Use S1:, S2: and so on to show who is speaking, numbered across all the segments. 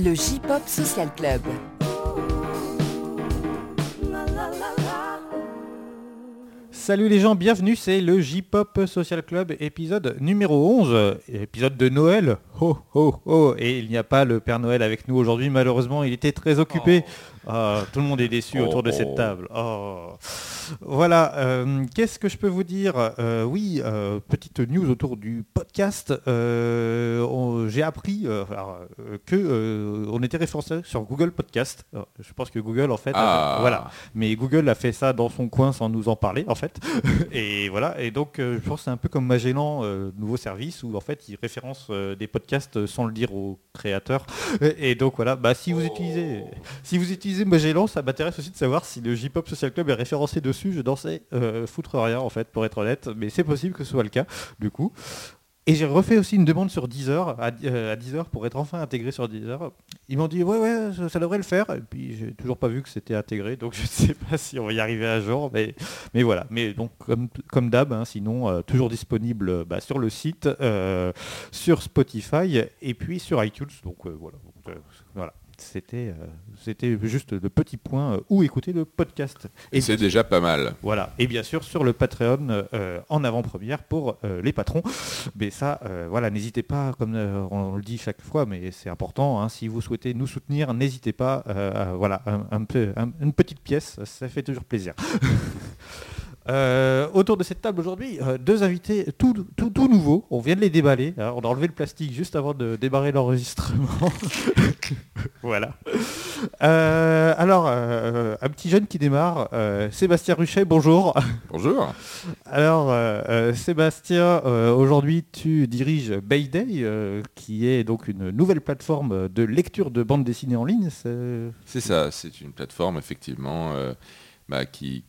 S1: Le J-Pop Social Club.
S2: Salut les gens, bienvenue, c'est le J-Pop Social Club, épisode numéro 11, épisode de Noël. Oh, oh, oh, et il n'y a pas le Père Noël avec nous aujourd'hui, malheureusement, il était très occupé. Ah, tout le monde est déçu autour de cette table. Oh. Voilà, euh, qu'est-ce que je peux vous dire? Euh, Oui, euh, petite news autour du podcast. J'ai appris alors, que on était référencé sur Google Podcast. Alors, je pense que Google, en fait, a-
S3: Ah.
S2: voilà. Mais Google a fait ça dans son coin sans nous en parler, en fait. et voilà. Et donc, je pense que c'est un peu comme Magellan, nouveau service où en fait, il référence euh, des podcasts sans le dire aux créateurs. Et donc voilà. Bah, si vous utilisez, si vous utilisez Magellan, ça m'intéresse aussi de savoir si le J-Pop Social Club est référencé dessus. Je dansais euh, foutre rien, en fait, pour être honnête. Mais c'est possible que ce soit le cas, du coup. Et j'ai refait aussi une demande sur Deezer, à, euh, à Deezer pour être enfin intégré sur Deezer. Ils m'ont dit ouais ouais ça, devrait le faire. Et puis j'ai toujours pas vu que c'était intégré, donc je ne sais pas si on va y arriver un jour, mais, mais voilà. Mais donc comme, comme d'hab, hein, sinon euh, toujours disponible bah, sur le site, euh, sur Spotify et puis sur iTunes. Donc voilà. Donc, voilà. C'était euh, c'était juste le petit point euh, où écouter le podcast.
S3: Et c'est déjà pas mal.
S2: Voilà, et bien sûr sur le Patreon euh, en avant-première pour les patrons. Mais ça, voilà, n'hésitez pas, comme on le dit chaque fois, mais c'est important, hein, si vous souhaitez nous soutenir, n'hésitez pas, voilà, un, un peu, un- une petite pièce, ça fait toujours plaisir. Euh, autour de cette table aujourd'hui, euh, deux invités tout, tout, tout nouveaux. On vient de les déballer. hein. On a enlevé le plastique juste avant de débarrer l'enregistrement. voilà. Euh, alors, euh, un petit jeune qui démarre, euh, Sébastien Ruchet, bonjour.
S3: Bonjour.
S2: Alors, euh, euh, Sébastien, euh, aujourd'hui tu diriges Bayday, euh, qui est donc une nouvelle plateforme de lecture de bande dessinée en ligne. c'est-
S3: C'est ça, c'est une plateforme effectivement euh, bah, qui,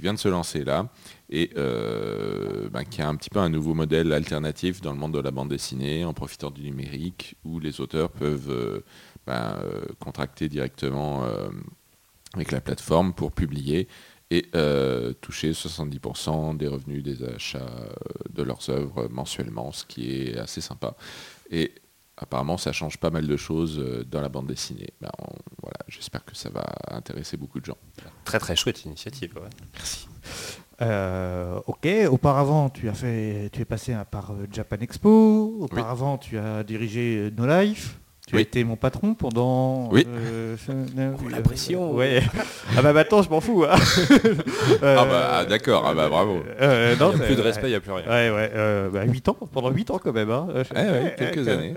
S3: vient de se lancer là et euh, bah, qui a un petit peu un nouveau modèle alternatif dans le monde de la bande dessinée en profitant du numérique où les auteurs peuvent euh, bah, euh, contracter directement avec la plateforme pour publier et toucher 70% des revenus des achats de leurs œuvres mensuellement, ce qui est assez sympa. Et apparemment, ça change pas mal de choses euh, dans la bande dessinée. Ben, on- voilà, J'espère que ça va intéresser beaucoup de gens.
S4: Très très chouette initiative. ouais.
S2: Euh, ok, auparavant tu as fait, tu es passé par euh, Japan Expo, auparavant tu as dirigé No Life. Tu as été mon patron pendant.
S3: Oui.
S2: euh, euh,
S4: la pression.
S2: ouais. ah bah maintenant je m'en fous. hein. Euh,
S3: Ah bah d'accord, ah bah bravo.
S2: euh, non,
S4: Il n'y a plus de respect, il n'y a plus rien.
S2: Ouais, ouais, euh, bah, 8 ans, pendant 8 ans quand même. Hein. Euh,
S3: Ouais, ouais, quelques
S2: euh,
S3: années.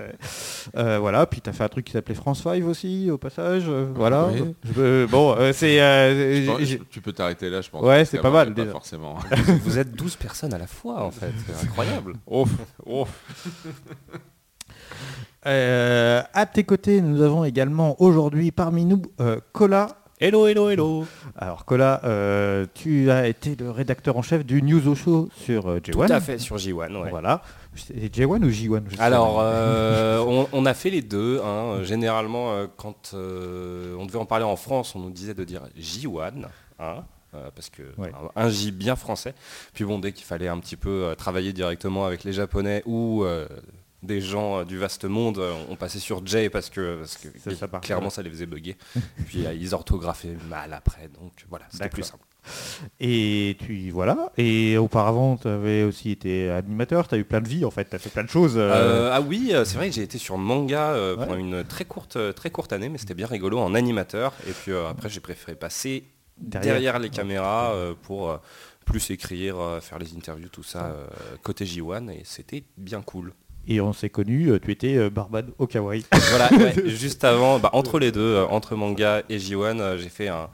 S2: euh, voilà, puis tu as fait un truc qui s'appelait France 5 aussi, au passage. euh, voilà.
S3: Oui.
S2: Je veux- bon, euh, c'est. euh,
S3: tu peux t'arrêter là, je pense.
S2: Ouais, c'est
S3: qu'avant,
S2: pas mal,
S3: a
S2: déjà.
S3: forcément.
S4: Vous êtes 12 personnes à la fois en fait. C'est incroyable.
S3: Oh, oh.
S2: Euh, à tes côtés, nous avons également aujourd'hui parmi nous euh, Cola.
S4: Hello, hello, hello.
S2: Alors Cola, euh, tu as été le rédacteur en chef du News au Show sur euh,
S4: Tout
S2: J1.
S4: à fait sur J1. ouais.
S2: Voilà. C'est J1 ou J1 je sais
S4: Alors, euh, on, on a fait les deux. hein. Généralement, quand on devait en parler en France, on nous disait de dire J1. hein, euh, parce que
S2: Ouais.
S4: un J bien français. Puis bon, dès qu'il fallait un petit peu euh, travailler directement avec les Japonais ou euh, des gens euh, du vaste monde, euh, on passait sur J parce que, parce que
S2: Ça, ça part.
S4: clairement ça les faisait bugger. Puis euh, ils orthographaient mal après, donc voilà, c'était plus simple.
S2: Et tu voilà. Et auparavant, tu avais aussi été animateur. Tu as eu plein de vie en fait. Tu as fait plein de choses. euh,
S4: Euh, ah oui, c'est vrai que j'ai été sur manga euh,
S2: Ouais.
S4: pendant une très courte, très courte année, mais c'était bien rigolo en animateur. Et puis après, j'ai préféré passer
S2: Derrière.
S4: derrière, les caméras pour plus écrire, faire les interviews, tout ça, côté J1, et c'était bien cool.
S2: Et on s'est connus. Tu étais euh, Barbade au Kawaii.
S4: Voilà, ouais, juste avant, bah, entre les deux, euh, entre manga et J1, euh, j'ai fait un,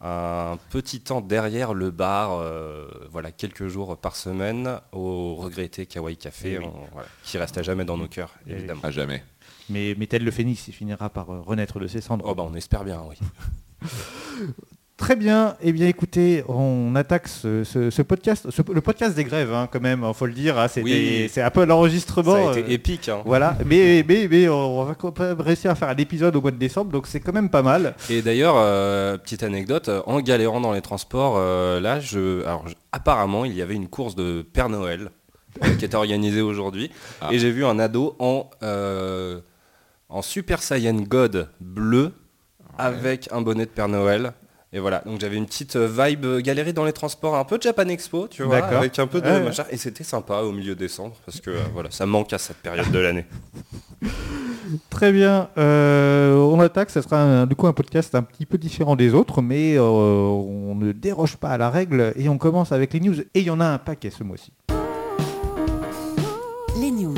S4: un petit temps derrière le bar, euh, voilà, quelques jours par semaine, au regretté Kawaii Café,
S2: Eh oui.
S4: on- voilà, qui reste à jamais dans nos cœurs,
S2: Eh
S4: évidemment.
S3: À jamais.
S2: Mais, mais tel le phénix, il finira par euh, renaître de ses cendres.
S4: Oh bah on espère bien, oui.
S2: Très bien. Eh bien, écoutez, on attaque ce, ce- ce podcast, ce- le podcast des grèves, hein, quand même. Il faut le dire. hein,
S4: Oui.
S2: C'est un peu l'enregistrement.
S4: Ça a été
S2: euh,
S4: épique. hein.
S2: Voilà, mais, mais, mais on va quand même réussir à faire un épisode au mois de décembre, donc c'est quand même pas mal.
S4: Et d'ailleurs, euh, petite anecdote, euh, en galérant dans les transports, euh, là, je, alors, je- apparemment, il y avait une course de Père Noël euh, qui était organisée aujourd'hui,
S3: Ah.
S4: et j'ai vu un ado en euh, en Super Saiyan God bleu avec un bonnet de Père Noël. Et voilà, donc j'avais une petite euh, vibe euh, galérée dans les transports, un peu Japan Expo, tu vois,
S2: D'accord.
S4: avec un peu de
S2: Ouais.
S4: machin. Et c'était sympa au milieu décembre, parce que euh, voilà, ça manque à cette période de l'année.
S2: Très bien. Euh, on attaque. Ça sera un- du coup un podcast un petit peu différent des autres, mais euh, on ne déroge pas à la règle et on commence avec les news. Et il y en a un paquet ce mois-ci.
S1: Les news.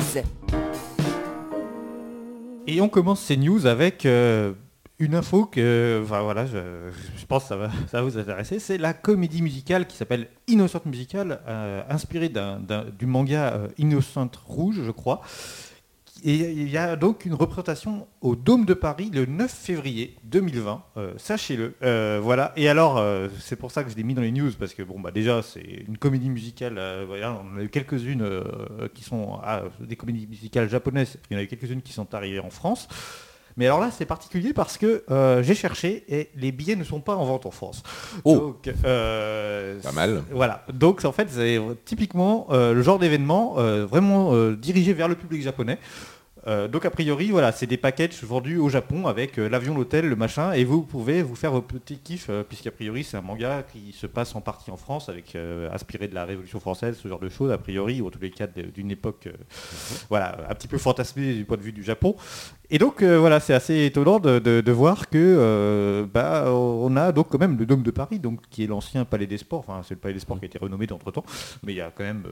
S2: Et on commence ces news avec euh, une info que, voilà, je, pense que ça va, ça vous intéresser. C'est la comédie musicale qui s'appelle Innocent Musical, euh, inspirée du manga euh, Innocent Rouge, je crois. Et il y a donc une représentation au Dôme de Paris le 9 février 2020, euh, sachez-le. Euh, voilà. Et alors, c'est pour ça que je l'ai mis dans les news, parce que bon, bah déjà, c'est une comédie musicale. on a eu quelques-unes qui sont ah, des comédies musicales japonaises. Il y en a eu quelques-unes qui sont arrivées en France. Mais alors là, c'est particulier parce que euh, j'ai cherché et les billets ne sont pas en vente en France.
S4: Oh.
S2: Donc, euh,
S3: Pas mal.
S2: Voilà. Donc en fait, c'est typiquement euh, le genre d'événement vraiment dirigé vers le public japonais. Euh, donc a priori, voilà, c'est des packages vendus au Japon avec euh, l'avion, l'hôtel, le machin, et vous pouvez vous faire vos petits kiffs, euh, puisqu'a priori c'est un manga qui se passe en partie en France, avec inspiré de la Révolution française, ce genre de choses, a priori, ou en tous les cas d'une époque, voilà, un petit peu fantasmée du point de vue du Japon. Et donc voilà, c'est assez étonnant de, de- de voir que bah, on a donc quand même le Dôme de Paris, donc qui est l'ancien Palais des Sports. Enfin, c'est le Palais des Sports qui a été renommé d'entre temps, mais il y a quand même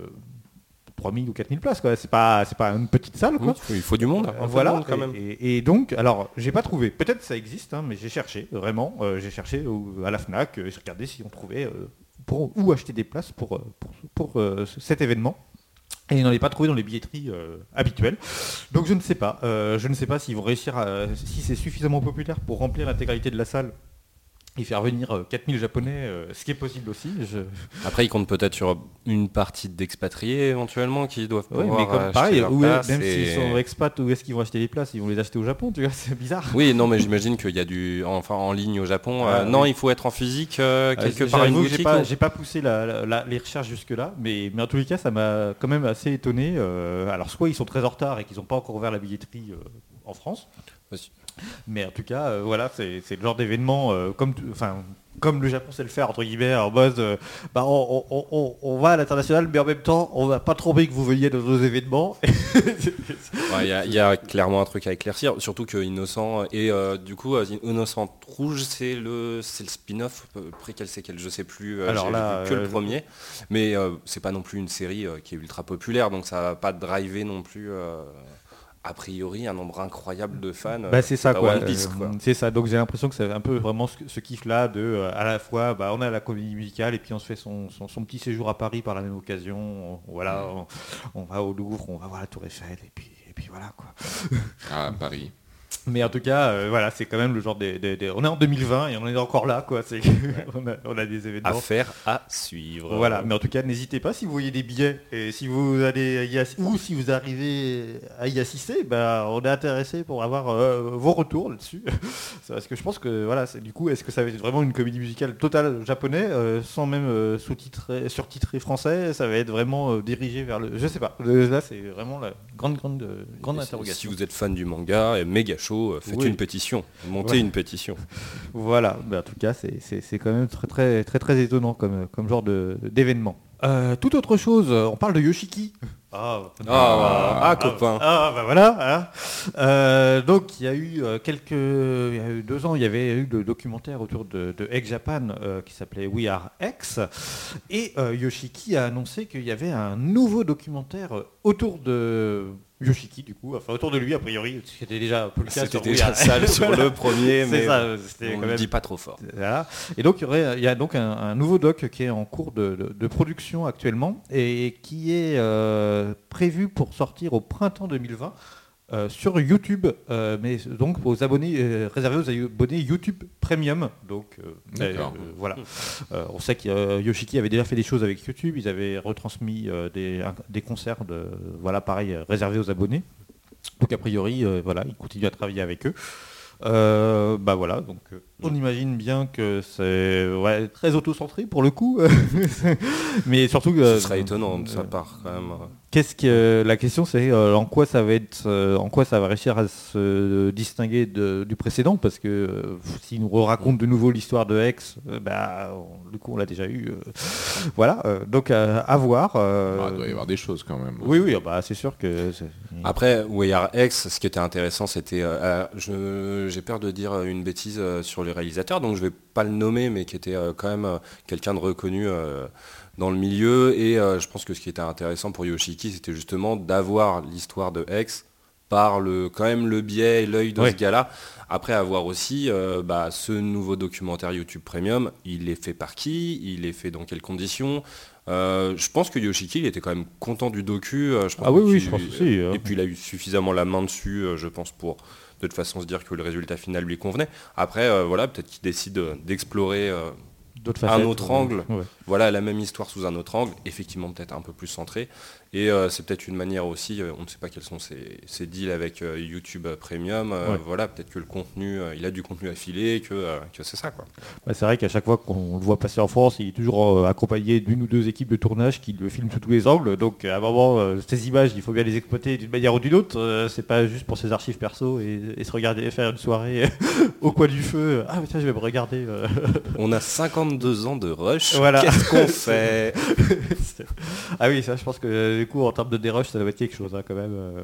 S2: 3000 ou 4000 places. Quoi. C'est pas, c'est pas une petite salle. Quoi.
S4: Il faut, il faut du monde, de
S2: voilà.
S4: monde quand même.
S2: Et, donc, alors, j'ai pas trouvé. Peut-être ça existe, hein, mais j'ai cherché vraiment. euh, j'ai cherché à la Fnac. euh, j'ai regardé si on trouvait euh, pour où acheter des places pour euh, pour, pour, euh, ce- cet événement. Et ils n'en est pas trouvé dans les billetteries euh, habituelles. Donc je ne sais pas. Euh, je ne sais pas s'ils vont réussir à, si c'est suffisamment populaire pour remplir l'intégralité de la salle et faire venir euh, 4000 japonais, euh, ce qui est possible aussi. Je...
S4: Après, ils comptent peut-être sur une partie d'expatriés éventuellement qui doivent
S2: Ouais,
S4: pouvoir
S2: mais comme pareil, où-
S4: place
S2: même
S4: et-
S2: s'ils sont expats, où est-ce qu'ils vont acheter les places? Ils vont les acheter au Japon, tu vois, c'est bizarre.
S4: Oui, non, mais j'imagine qu'il y a du, enfin, en ligne au Japon.
S2: Ah,
S4: euh, non,
S2: oui.
S4: il faut être en physique euh, quelque
S2: Euh,
S4: part une boutique.
S2: J'ai pas, j'ai pas poussé la- la- la- les recherches jusque-là, mais, mais en tous les cas, ça m'a quand même assez étonné. euh, alors, soit ils sont très en retard et qu'ils n'ont pas encore ouvert la billetterie euh, en France. mais en tout cas, euh, voilà, c'est le genre d'événement euh, comme, enfin, comme le Japon sait le faire, entre guillemets, en mode, euh, bah, on, on- on- on va à l'international, mais en même temps, on va pas trop envie que vous veniez dans nos événements.
S4: Ouais, Il y, a- il y a clairement un truc à éclaircir, surtout que Innocent et du coup Innocent Rouge c'est le c'est le spin-off après quel c'est quel je sais plus
S2: Alors là,
S4: vu que le premier mais c'est pas non plus une série qui est ultra populaire donc ça va pas driver non plus a priori un nombre incroyable de fans
S2: Bah, c'est ça
S4: pas
S2: quoi. Euh,
S4: quoi.
S2: C'est ça. Donc j'ai l'impression que c'est un peu vraiment ce, ce kiff là de euh, à la fois bah, on a la comédie musicale et puis on se fait son, son- son petit séjour à Paris par la même occasion. On- voilà, on, on va au Louvre, on va voir la Tour Eiffel et puis et puis voilà quoi.
S3: À Paris.
S2: Mais en tout cas, euh, voilà, c'est quand même le genre des, des- des- On est en 2020 et on est encore là quoi. C'est on, a, on a des événements.
S4: affaire à suivre
S2: Voilà, mais en tout cas, n'hésitez pas si vous voyez des billets et si vous allez y ass- ou si vous arrivez à y assister, bah, on est intéressé pour avoir euh, vos retours là-dessus. Parce que je pense que voilà, c'est du coup, est-ce que ça va être vraiment une comédie musicale totale japonais, euh, sans même sous-titré, surtitré français Ça va être vraiment dirigé vers le, je sais pas. Là, c'est vraiment la grande, grande, grande interrogation.
S4: Si vous êtes fan du manga, et méga chaud, euh, faites
S2: Oui.
S4: une pétition, montez
S2: Ouais.
S4: une pétition.
S2: Voilà, bah, en tout cas, c'est- c'est c'est quand même très très très très étonnant comme, comme genre de- d'événement. Euh, toute autre chose, on parle de Yoshiki. Ah,
S4: Ah, ah, copain.
S2: Ah, bah voilà. hein. Euh, donc, il y a eu euh, quelques, il y a eu deux ans, il y avait eu le documentaire autour de, de Egg Japan euh, qui s'appelait We Are X, et euh, Yoshiki a annoncé qu'il y avait un nouveau documentaire euh, autour de Yoshiki, du coup, enfin autour de lui a priori, ce qui était déjà un peu le cas
S4: C'était déjà sale sur le premier, mais
S2: ça, c'était
S4: on ne
S2: même
S4: dit pas trop fort.
S2: voilà. Et donc il y, aurait, il y a donc un, un nouveau doc qui est en cours de, de- de production actuellement et qui est euh, prévu pour sortir au printemps 2020 euh, sur YouTube, euh, mais donc aux abonnés euh, réservé aux abonnés YouTube Premium. Donc euh, voilà. On sait que Yoshiki avait déjà fait des choses avec YouTube. Ils avaient retransmis des, des concerts de voilà pareil réservés aux abonnés. Donc a priori, voilà, ils continuent à travailler avec eux. Bah voilà, donc on imagine bien que c'est ouais, très auto-centré pour le coup, mais surtout que
S4: Ce serait étonnant de sa
S2: euh,
S4: part quand même.
S2: qu'est-ce que la question c'est euh, en quoi ça va être, euh, en quoi ça va réussir à se distinguer de- du précédent? Parce que euh, s'il nous raconte de nouveau l'histoire de Hex, euh, bah, on- du coup on l'a déjà eu. euh, voilà, euh, donc euh, à voir. euh,
S3: Ah, il doit y avoir des choses quand même.
S2: oui, oui, bah, c'est sûr que. c'est-
S4: Après, Weyar X, ce qui était intéressant, c'était, euh, euh, je- j'ai peur de dire une bêtise euh, sur le réalisateur, donc je vais pas le nommer, mais qui était euh, quand même euh, quelqu'un de reconnu euh, dans le milieu. Et je pense que ce qui était intéressant pour Yoshiki, c'était justement d'avoir l'histoire de X par le, quand même le biais et l'œil de ce gars-là. Après avoir aussi euh, bah, ce nouveau documentaire YouTube Premium, il est fait par qui? Il est fait dans quelles conditions? Euh, je pense que Yoshiki, il était quand même content du docu. je pense
S2: Ah oui, oui, je pense aussi, hein.
S4: Et puis il a eu suffisamment la main dessus, je pense, pour de toute façon se dire que le résultat final lui convenait. Après, euh, voilà, peut-être qu'il décide euh, d'explorer euh, un autre angle.
S2: ouais.
S4: Voilà, la même histoire sous un autre angle, effectivement peut-être un peu plus centré. Et euh, c'est peut-être une manière aussi, euh, on ne sait pas quels sont ses, ses deals avec euh, YouTube Premium.
S2: Ouais.
S4: Voilà, peut-être que le contenu, il a du contenu affilé, que, que c'est ça quoi.
S2: Bah, c'est vrai qu'à chaque fois qu'on le voit passer en France, il est toujours accompagné d'une ou deux équipes de tournage qui le filment sous tous les angles. Donc à un moment, ces images, il faut bien les exploiter d'une manière ou d'une autre. C'est pas juste pour ses archives perso et, et se regarder faire une soirée au coin du feu. Ah mais tiens, je vais me regarder.
S4: On a 52 ans de rush,
S2: Voilà.
S4: qu'est-ce qu'on fait?
S2: Ah oui, ça, je pense que du coup, en termes de dérush, ça doit être quelque chose hein, quand même. euh.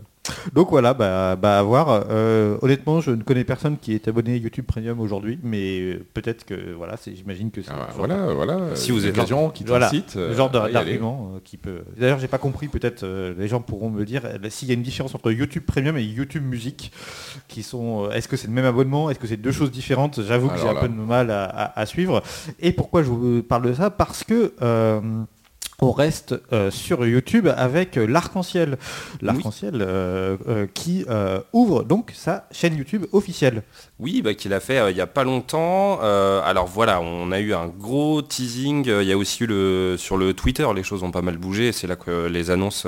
S2: Donc voilà, bah, bah, à voir. Euh, honnêtement, je ne connais personne qui est abonné à YouTube Premium aujourd'hui, mais peut-être que voilà, c'est- j'imagine que c'est
S3: Ah, bah,
S2: genre-
S3: voilà, voilà.
S4: Si vous êtes
S3: l'occasion qui
S2: Voilà, le
S3: euh,
S2: genre d'argument qui peut. D'ailleurs, j'ai pas compris. Peut-être euh, les gens pourront me dire s'il y a une différence entre YouTube Premium et YouTube Musique, qui sont. euh, Est-ce que c'est le même abonnement Est-ce que c'est deux choses différentes? J'avoue que j'ai un peu de mal à, à- à suivre. Et pourquoi je vous parle de ça? Parce que. On reste euh, sur YouTube avec euh, l'Arc-en-Ciel. L'Arc-en-Ciel euh, euh, qui ouvre donc sa chaîne YouTube officielle.
S4: Oui, bah, qu'il a fait il n'y a pas longtemps. Alors voilà, on a eu un gros teasing. Il y a aussi eu le, sur le Twitter, les choses ont pas mal bougé. C'est là que les annonces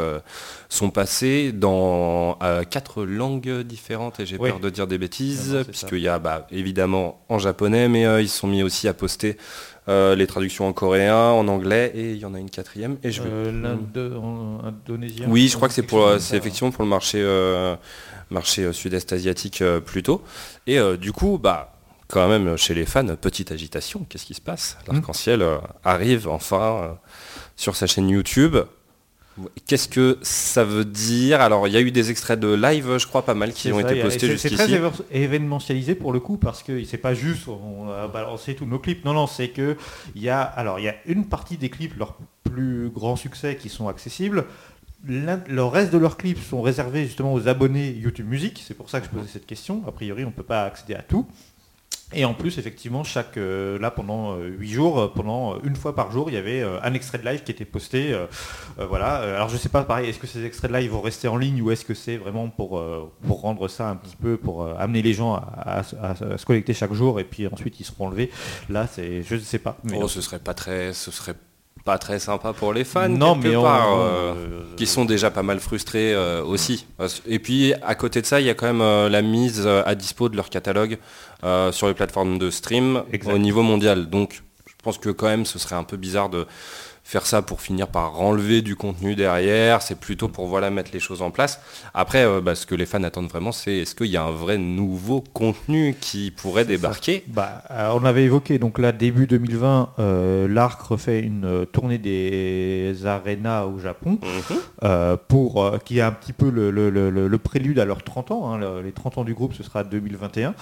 S4: sont passées dans quatre langues différentes. Et j'ai
S2: Oui.
S4: peur de dire des bêtises,
S2: Ah
S4: puisqu'il y a bah, évidemment en japonais, mais ils se sont mis aussi à poster euh, les traductions en coréen, en anglais, et il y en a une quatrième. Et je vais-
S2: Euh, l'Indo- en- indonésien.
S4: oui, je crois que c'est pour, effectivement pour le marché, euh, marché sud-est asiatique plutôt. Et du coup, bah, quand même chez les fans, petite agitation. Qu'est-ce qui se passe?
S2: Hmm.
S4: L'arc-en-ciel arrive enfin sur sa chaîne YouTube. Qu'est-ce que ça veut dire Alors, il y a eu des extraits de live, je crois, pas mal qui ont
S2: ça,
S4: été postés
S2: c'est- C'est très
S4: jusqu'ici.
S2: événementialisé pour le coup parce que c'est pas juste on a balancé tous nos clips. Non, non, c'est que il y a alors il y a une partie des clips leurs plus grands succès qui sont accessibles. Le reste de leurs clips sont réservés justement aux abonnés YouTube Music. C'est pour ça que je posais cette question. A priori, on ne peut pas accéder à tout. Et en plus, effectivement, chaque euh, là pendant euh, huit jours, euh, pendant une fois par jour, il y avait un extrait de live qui était posté. voilà. Alors je sais pas, pareil, est-ce que ces extraits de live vont rester en ligne ou est-ce que c'est vraiment pour pour rendre ça un petit peu pour amener les gens à, à- à- à se connecter chaque jour et puis ensuite ils seront enlevés? Là, c'est je ne sais pas. Mais
S4: Oh, ce serait pas très, ce serait pas très sympa pour les fans.
S2: non,
S4: quelque
S2: mais
S4: part,
S2: on-
S4: euh,
S2: euh,
S4: qui sont déjà pas mal frustrés euh, aussi. Et puis à côté de ça, il y a quand même euh, la mise euh, à dispo de leur catalogue euh, sur les plateformes de stream au niveau mondial. Donc je pense que quand même ce serait un peu bizarre de faire ça pour finir par enlever du contenu derrière. C'est plutôt pour voilà mettre les choses en place. Après, euh, bah, ce que les fans attendent vraiment, c'est est-ce qu'il y a un vrai nouveau contenu qui pourrait débarquer?
S2: Bah, on avait évoqué, donc là, début 2020, euh, l'ARC refait une euh, tournée des arénas au Japon,
S4: Mhm.
S2: euh, pour, qui est un petit peu le, le- le- le- le prélude à leurs 30 ans. hein. Le- les 30 ans du groupe, ce sera 2021.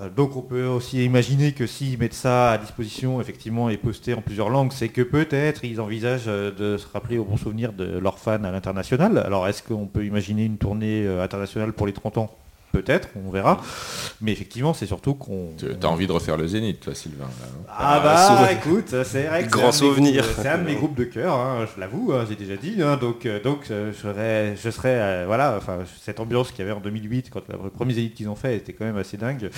S2: Euh, donc on peut aussi imaginer que s'ils mettent ça à disposition, effectivement, et posté en plusieurs langues, c'est que peut-être ils envisagent euh, de se rappeler au bon souvenir de leurs fans à l'international. Alors est-ce qu'on peut imaginer une tournée euh, internationale pour les 30 ans? Peut-être, on verra. Mais effectivement, c'est surtout qu'on...
S3: Tu as envie de refaire le Zénith, toi, Sylvain. là, non
S2: Ah
S4: Ah,
S2: bah
S4: souvenir.
S2: écoute, c'est vrai que
S4: Grand souvenir.
S2: groupes- C'est un de mes groupes de cœur, hein, je l'avoue, hein, j'ai déjà dit. hein, donc euh, donc euh, je serais, je serais euh, voilà, enfin cette ambiance qu'il y avait en 2008 quand le premier Zénith qu'ils ont fait était quand même assez dingue.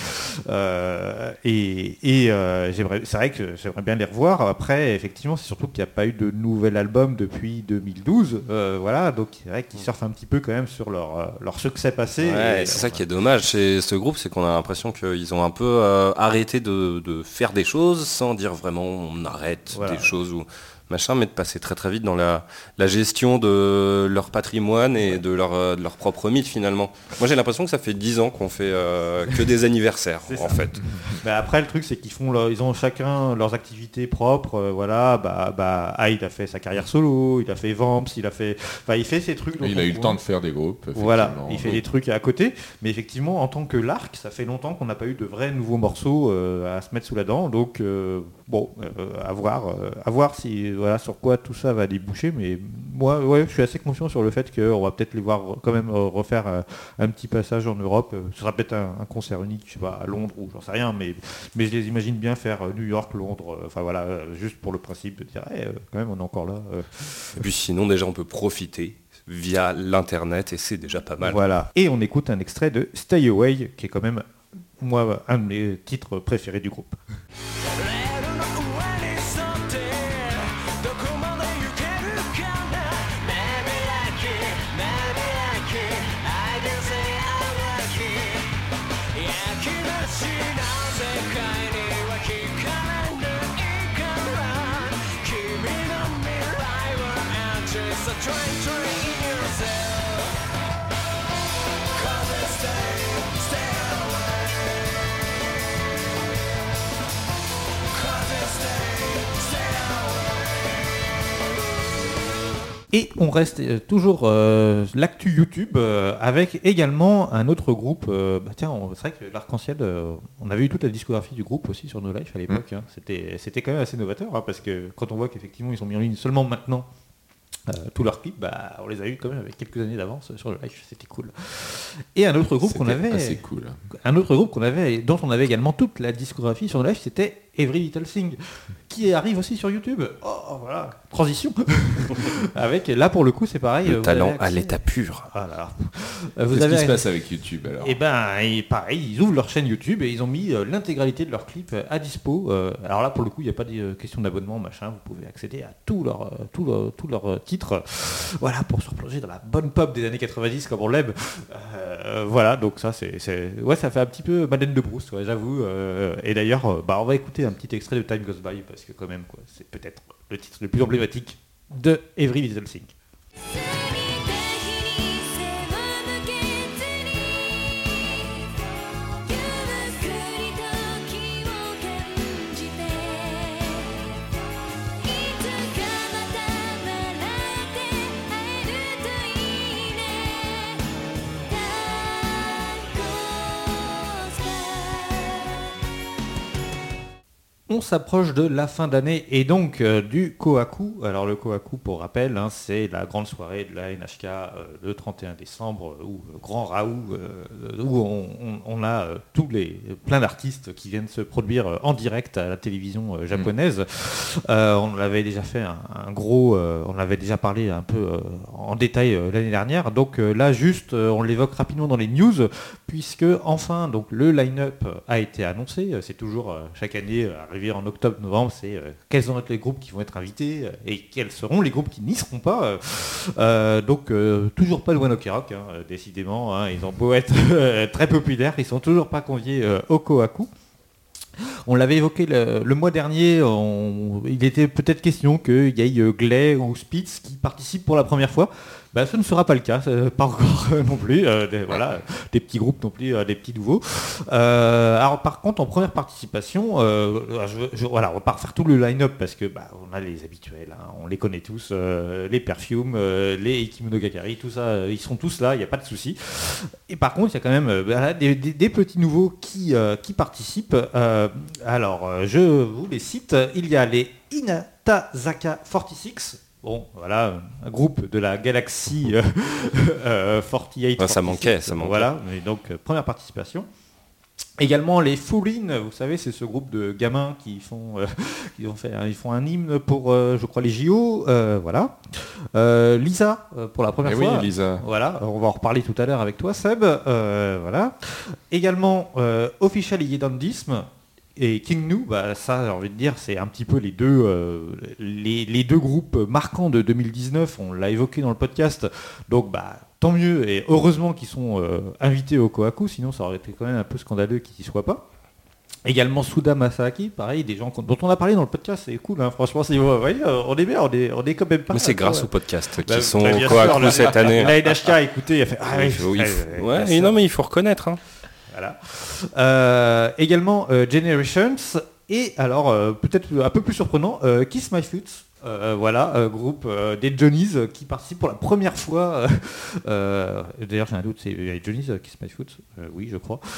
S2: Euh, et et, euh, j'aimerais, c'est vrai que j'aimerais bien les revoir. Après, effectivement, c'est surtout qu'il n'y a pas eu de nouvel album depuis 2012. euh, voilà, donc c'est vrai qu'ils surfent un petit peu quand même sur leur leur succès passé.
S4: Ouais, c'est ça qui est dommage chez ce groupe, c'est qu'on a l'impression qu'ils ont un peu euh, arrêté de, de faire des choses sans dire vraiment on arrête
S2: Voilà.
S4: des choses ou machin, mais de passer très très vite dans la, la gestion de leur patrimoine et de leur, euh, de leur propre mythe finalement. Moi j'ai l'impression que ça fait 10 ans qu'on fait euh, que des anniversaires en
S2: ça.
S4: fait.
S2: Bah, après le truc c'est qu'ils font leur- ils ont chacun leurs activités propres euh, voilà bah bah Hyde a fait sa carrière solo il a fait Vamps il a fait enfin il fait ses trucs
S3: Il a eu le temps de faire des groupes.
S2: Voilà, il fait des trucs à côté, mais effectivement, en tant que l'arc, ça fait longtemps qu'on n'a pas eu de vrais nouveaux morceaux euh, à se mettre sous la dent, donc euh, bon, euh, à voir, euh, à voir si voilà sur quoi tout ça va déboucher, mais moi, ouais, je suis assez confiant sur le fait qu'on va peut-être les voir quand même euh, refaire euh, un petit passage en Europe. Ce sera peut-être un, un concert unique, je sais pas, à Londres ou j'en sais rien, mais mais je les imagine bien faire euh, New York, Londres, euh, enfin voilà, euh, juste pour le principe de dire, Eh, euh, quand même, on est encore là. euh,
S4: Et puis sinon déjà on peut profiter via l'internet et c'est déjà pas mal.
S2: Voilà. Et on écoute un extrait de Stay Away, qui est quand même, moi, un de mes titres préférés du groupe. Et on reste euh, toujours euh, l'actu YouTube euh, avec également un autre groupe. euh, bah tiens, c'est vrai que l'Arc-en-Ciel, on avait eu toute la discographie du groupe aussi sur nos lives à l'époque. hein. C'était, c'était quand même assez novateur hein, parce que quand on voit qu'effectivement ils sont mis en ligne seulement maintenant tous leurs clips, bah, on les a eu quand même avec quelques années d'avance sur le live. C'était cool. Et un autre groupe qu'on avait.
S3: assez cool.
S2: Un autre groupe qu'on avait, dont on avait également toute la discographie sur le live, c'était Every Little Thing, qui arrive aussi sur YouTube. Oh voilà, transition. Avec là pour le coup c'est pareil.
S4: Le talent à l'état pur.
S2: Ah là là. Euh, Vous
S3: Qu'est-ce
S2: avez
S3: qui se passe avec YouTube alors?
S2: Et ben, et pareil, ils ouvrent leur chaîne YouTube et ils ont mis euh, l'intégralité de leurs clips euh, à dispo. Euh, alors là, pour le coup, il n'y a pas de euh, question d'abonnement, machin. Vous pouvez accéder à tous leurs euh, tous leurs- tous leurs, euh, titres. Voilà, pour se replonger dans la bonne pop des années 90 comme on l'aime. Euh, voilà, donc ça, c'est, ouais, ça fait un petit peu Madeleine de Brousse, ouais, j'avoue. Euh, et d'ailleurs, euh, bah, on va écouter un petit extrait de Time Goes By parce que quand même, quoi, c'est peut-être le titre le plus emblématique de Every Little Thing. On s'approche de la fin d'année et donc euh, du Kohaku. Alors le Kohaku, pour rappel, hein, c'est la grande soirée de la NHK euh, le 31 décembre, euh, où le grand Raoult, euh, où on, on- on a euh, tous les plein d'artistes qui viennent se produire euh, en direct à la télévision euh, japonaise. Euh, on avait déjà fait un, un gros, euh, on avait déjà parlé un peu euh, en détail euh, l'année dernière. Donc euh, là, juste, euh, on l'évoque rapidement dans les news, puisque enfin, donc le line-up a été annoncé. Euh, C'est toujours euh, chaque année euh, en octobre-novembre, c'est euh, quels vont être les groupes qui vont être invités euh, et quels seront les groupes qui n'y seront pas. Euh, donc toujours pas de One Ok décidément. hein. ils ont beau être très populaires, ils sont toujours pas conviés au Kohaku. On l'avait évoqué le, mois dernier, on- il était peut-être question qu'il y ait Glay ou Spitz qui participent pour la première fois. Ce ne sera pas le cas, pas encore euh, non plus. euh, des, voilà, des petits groupes non plus, euh, des petits nouveaux. Alors par contre, en première participation, je, voilà, on va pas refaire tout le line-up parce que bah, on a les habituels, hein, on les connaît tous, les Perfumes, les Ikimonogakari, tout ça, ils sont tous là, il n'y a pas de souci. Et par contre, il y a quand même des, petits nouveaux qui, qui participent. Alors, je vous les cite. Il y a les Inatazaka 46. Bon, voilà, un groupe de la galaxie euh, euh, 48.
S4: Ouais, ça
S2: 46.
S4: manquait, ça manquait.
S2: Voilà, et donc euh, première participation. Également les Foulin, vous savez, c'est ce groupe de gamins qui font, euh, qui ont fait, ils font un hymne pour, euh, je crois, les JO, euh, voilà. Euh, Lisa, euh, pour la première
S3: Eh oui,
S2: fois.
S3: Lisa.
S2: Voilà, on va en reparler tout à l'heure avec toi, Seb. Euh, voilà. Également, euh, Official Yedandisme et King Nu, bah, ça, j'ai envie de dire, c'est un petit peu les deux, euh, les, les deux groupes marquants de 2019. On l'a évoqué dans le podcast. Donc, bah, tant mieux et heureusement qu'ils sont euh, invités au Kohaku, sinon ça aurait été quand même un peu scandaleux qu'ils n'y soient pas. Également Suda Masaki, pareil, des gens dont on a parlé dans le podcast, c'est cool, hein, franchement, c'est- vous voyez, euh, on est bien, on est, on est quand même pas
S4: Mais c'est grâce
S2: ouais.
S4: aux podcasts qui
S2: Bah,
S4: sont
S2: bah,
S4: accrus
S2: la-
S4: cette année.
S2: La NHK a écouté, il a fait Ah
S4: Il
S2: oui,
S4: faut- il
S2: ouais,
S4: faut-
S2: ouais,
S4: ouais,
S2: ça-
S4: et non mais il faut reconnaître. hein.
S2: Voilà. Euh, également euh, Generations et alors euh, peut-être un peu plus surprenant Kiss My Foot. Euh, voilà, euh, groupe euh, des Johnnies euh, qui participe pour la première fois. euh, euh, D'ailleurs, j'ai un doute, c'est a Johnnies euh, Kiss My Foot Euh, Oui, je crois.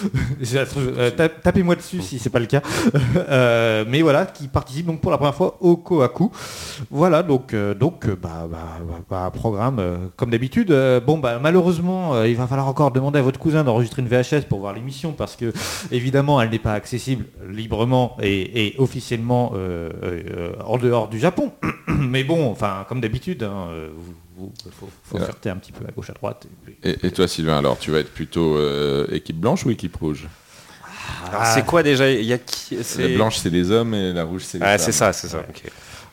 S2: Euh, Tapez-moi dessus si c'est pas le cas. Euh, mais voilà, qui participe donc pour la première fois au Kohaku. Voilà, donc euh, donc euh, bah, bah, bah, programme euh, comme d'habitude. Euh, bon bah malheureusement, euh, il va falloir encore demander à votre cousin d'enregistrer une VHS pour voir l'émission parce que évidemment elle n'est pas accessible librement et, et officiellement euh, euh, en dehors du Japon. Mais bon, enfin comme d'habitude, hein, euh, vous, vous- faut, faut un petit peu à gauche à droite. et puis-
S3: Et, et toi, Sylvain, alors, tu vas être plutôt euh, équipe blanche ou équipe rouge?
S4: Alors, c'est quoi déjà? Il y a qui? C'est-
S3: La blanche, c'est les hommes et la rouge, c'est les
S4: Ah
S3: femmes.
S4: c'est ça, c'est ça.
S2: Ouais.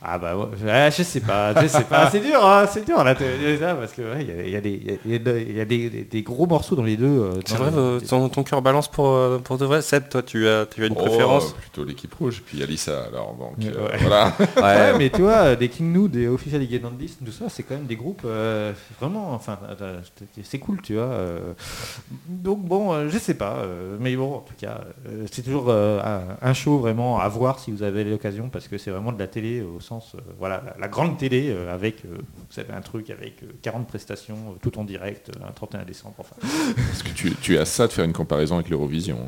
S2: Ah bah ouais, ouais, je sais pas, je sais pas, c'est dur, hein, c'est dur là, t'es- là, parce que ouais, il y a- il y, a des- il y a des- il y a des, des- des gros morceaux dans les deux. euh,
S4: C'est vrai,
S2: les-
S4: euh, ton, ton cœur balance pour, euh, pour de vrai. Seb, toi, tu as, tu as une
S3: Oh,
S4: préférence
S3: Plutôt l'équipe rouge, puis Alissa, alors, donc,
S2: Ouais,
S3: euh,
S2: ouais.
S3: voilà.
S2: Ouais, mais tu vois, des King Nous, des Official on This, tout ça, c'est quand même des groupes euh, vraiment, enfin, c'est- cool, tu vois. donc bon, je sais pas, mais bon, en tout cas, c'est toujours euh, un, un show vraiment à voir si vous avez l'occasion, parce que c'est vraiment de la télé au sens, euh, voilà, la, la grande télé euh, avec, euh, vous savez, un truc avec euh, 40 prestations, euh, tout en direct, euh, un 31 décembre, enfin.
S3: Parce que tu, tu as ça de faire une comparaison avec l'Eurovision?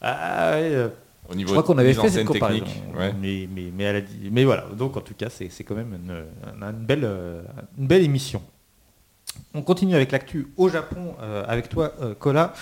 S2: Ah, ouais, euh,
S3: Au niveau
S2: Je crois qu'on avait fait cette comparaison.
S3: ouais.
S2: Mais, mais, mais, elle a dit- mais voilà, donc en tout cas, c'est c'est quand même une, une belle, une belle émission. On continue avec l'actu au Japon euh, avec toi, euh, Kola.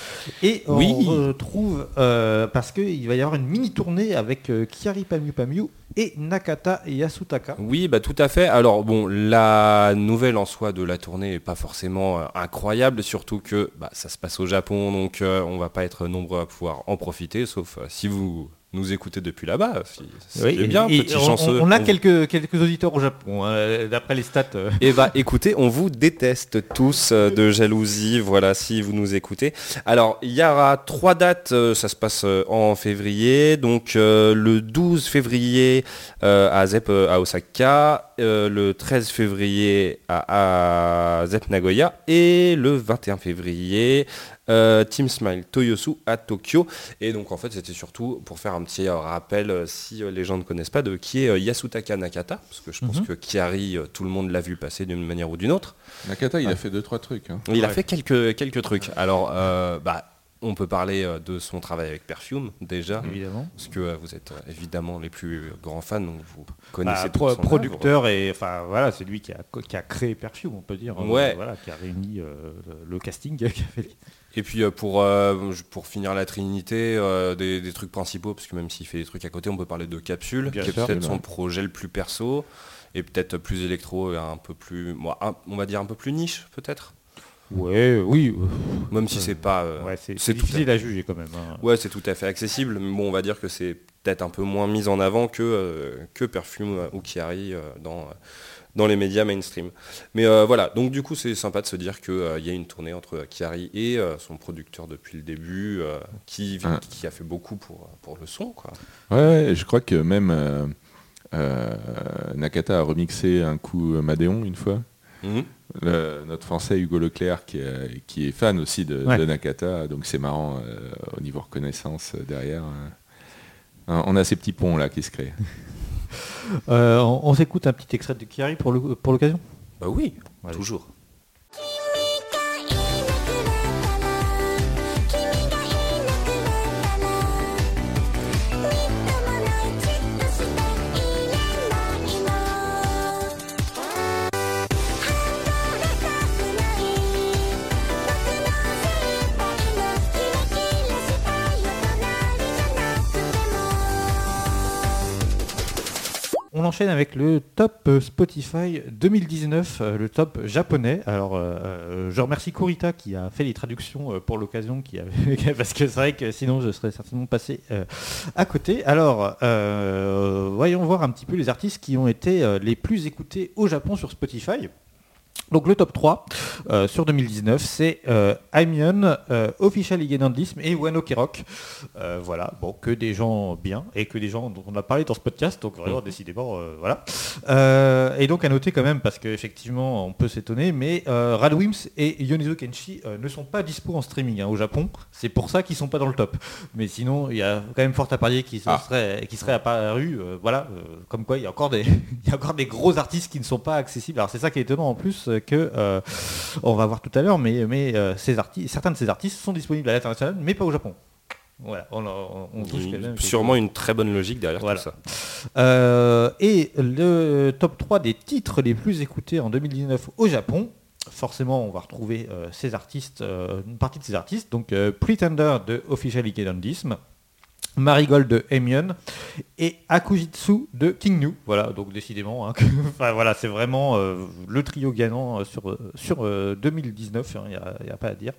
S2: Et on
S4: Oui.
S2: retrouve, euh, parce qu'il va y avoir une mini tournée avec euh, Kiari Pamyu Pamyu et Nakata Yasutaka.
S4: Oui, bah tout à fait. Alors bon, la nouvelle en soi de la tournée est pas forcément incroyable, surtout que bah, ça se passe au Japon, donc on va pas être nombreux à pouvoir en profiter, sauf si vous nous écoutez depuis là-bas. Si, ce qui est
S2: et-
S4: bien,
S2: et
S4: petit
S2: on,
S4: chanceux.
S2: on a
S4: On-
S2: quelques, quelques auditeurs au Japon, hein, d'après les stats. euh.
S4: Eh bah écoutez, on vous déteste tous euh, de jalousie, voilà, si vous nous écoutez. Alors, il y aura trois dates, euh, ça se passe euh, en février, donc euh, le 12 février euh, à ZEP euh, à Osaka, euh, le 13 février à, à ZEP Nagoya et le 21 février euh, Team Smile Toyosu à Tokyo. Et donc en fait c'était surtout pour faire un petit euh, rappel, euh, si euh, les gens ne connaissent pas, de qui est euh, Yasutaka Nakata, parce que je pense
S2: Mhm.
S4: que Kiari, euh, tout le monde l'a vu passer d'une manière ou d'une autre.
S3: Nakata, il
S4: Ouais.
S3: a fait deux trois trucs. hein.
S4: Il a
S2: Ouais.
S4: fait quelques, quelques trucs. Alors, euh, bah, on peut parler de son travail avec Perfume déjà,
S2: Évidemment.
S4: parce que vous êtes évidemment les plus grands fans, donc vous connaissez
S2: Bah, pro-
S4: son
S2: producteur et enfin voilà c'est lui qui a, qui a créé Perfume on peut dire
S4: Ouais.
S2: Euh, voilà qui a réuni euh, le, le casting qui a fait-
S4: Et puis euh, pour, euh, pour finir la trinité, euh, des, des trucs principaux, parce que même s'il fait des trucs à côté, on peut parler de Capsule,
S2: Bien
S4: qui est peut-être son projet le plus perso, et peut-être plus électro et un peu plus, un- on va dire un peu plus niche peut-être,
S2: ouais oui.
S4: Même si c'est pas... euh,
S2: ouais c'est difficile à juger quand même hein.
S4: Ouais, c'est tout à fait accessible, mais bon, on va dire que c'est peut-être un peu moins mis en avant que, que Perfume ou Chiari dans, dans les médias mainstream. Mais euh, voilà, donc du coup, c'est sympa de se dire qu'il y a une tournée entre Chiari et euh, son producteur depuis le début, euh, qui,
S3: Ah.
S4: qui a fait beaucoup pour, pour le son. Quoi.
S3: Ouais, ouais, je crois que même euh, euh, Nakata a remixé un coup Madéon une fois.
S4: Mhm.
S3: Le- notre français Hugo Leclerc qui est, qui est fan aussi de,
S2: Ouais.
S3: de Nakata, donc c'est marrant euh, au niveau reconnaissance euh, derrière. euh. on a ces petits ponts là qui se créent.
S2: Euh, on on s'écoute un petit extrait de Kiari pour l'occasion?
S4: Bah oui,
S2: Allez.
S4: toujours.
S2: On enchaîne avec le top euh, Spotify 2019, euh, le top japonais. Alors, euh, je remercie Kurita qui a fait les traductions pour l'occasion, qui avait- parce que c'est vrai que sinon je serais certainement passé à côté. Alors, voyons voir un petit peu les artistes qui ont été les plus écoutés au Japon sur Spotify. Donc le top 3 euh, sur 2019, c'est euh, euh, Official et Wano Rock. Euh, voilà, bon, que des gens bien et que des gens dont on a parlé dans ce podcast, donc vraiment décidément, euh, voilà. Et donc à noter quand même, parce qu'effectivement on peut s'étonner, mais Radwims et Yonizo Kenshi ne sont pas dispo en streaming hein, au Japon, c'est pour ça qu'ils sont pas dans le top. Mais sinon, il y a quand même fort à parier qu'ils
S3: Ah.
S2: seraient, qui seraient apparus, voilà, comme quoi il y a encore des, il y a encore des gros artistes qui ne sont pas accessibles. Alors c'est ça qui est étonnant en plus que euh, on va voir tout à l'heure, mais, mais euh, ces certains de ces artistes sont disponibles à l'international, mais pas au Japon. Voilà, on, on, on touche quand même-
S4: Sûrement une très bonne logique derrière
S2: Voilà.
S4: tout ça.
S2: Euh, et le top 3 des titres les plus écoutés en 2019 au Japon. Forcément, on va retrouver ces artistes, une partie de ces artistes. Donc, Pretender de Official Ikedandism, Marigold de Emion et Akujitsu de King New. Voilà, donc décidément, hein, voilà, c'est vraiment euh, le trio gagnant euh, sur, euh, sur euh, 2019, il n'y a, pas à dire.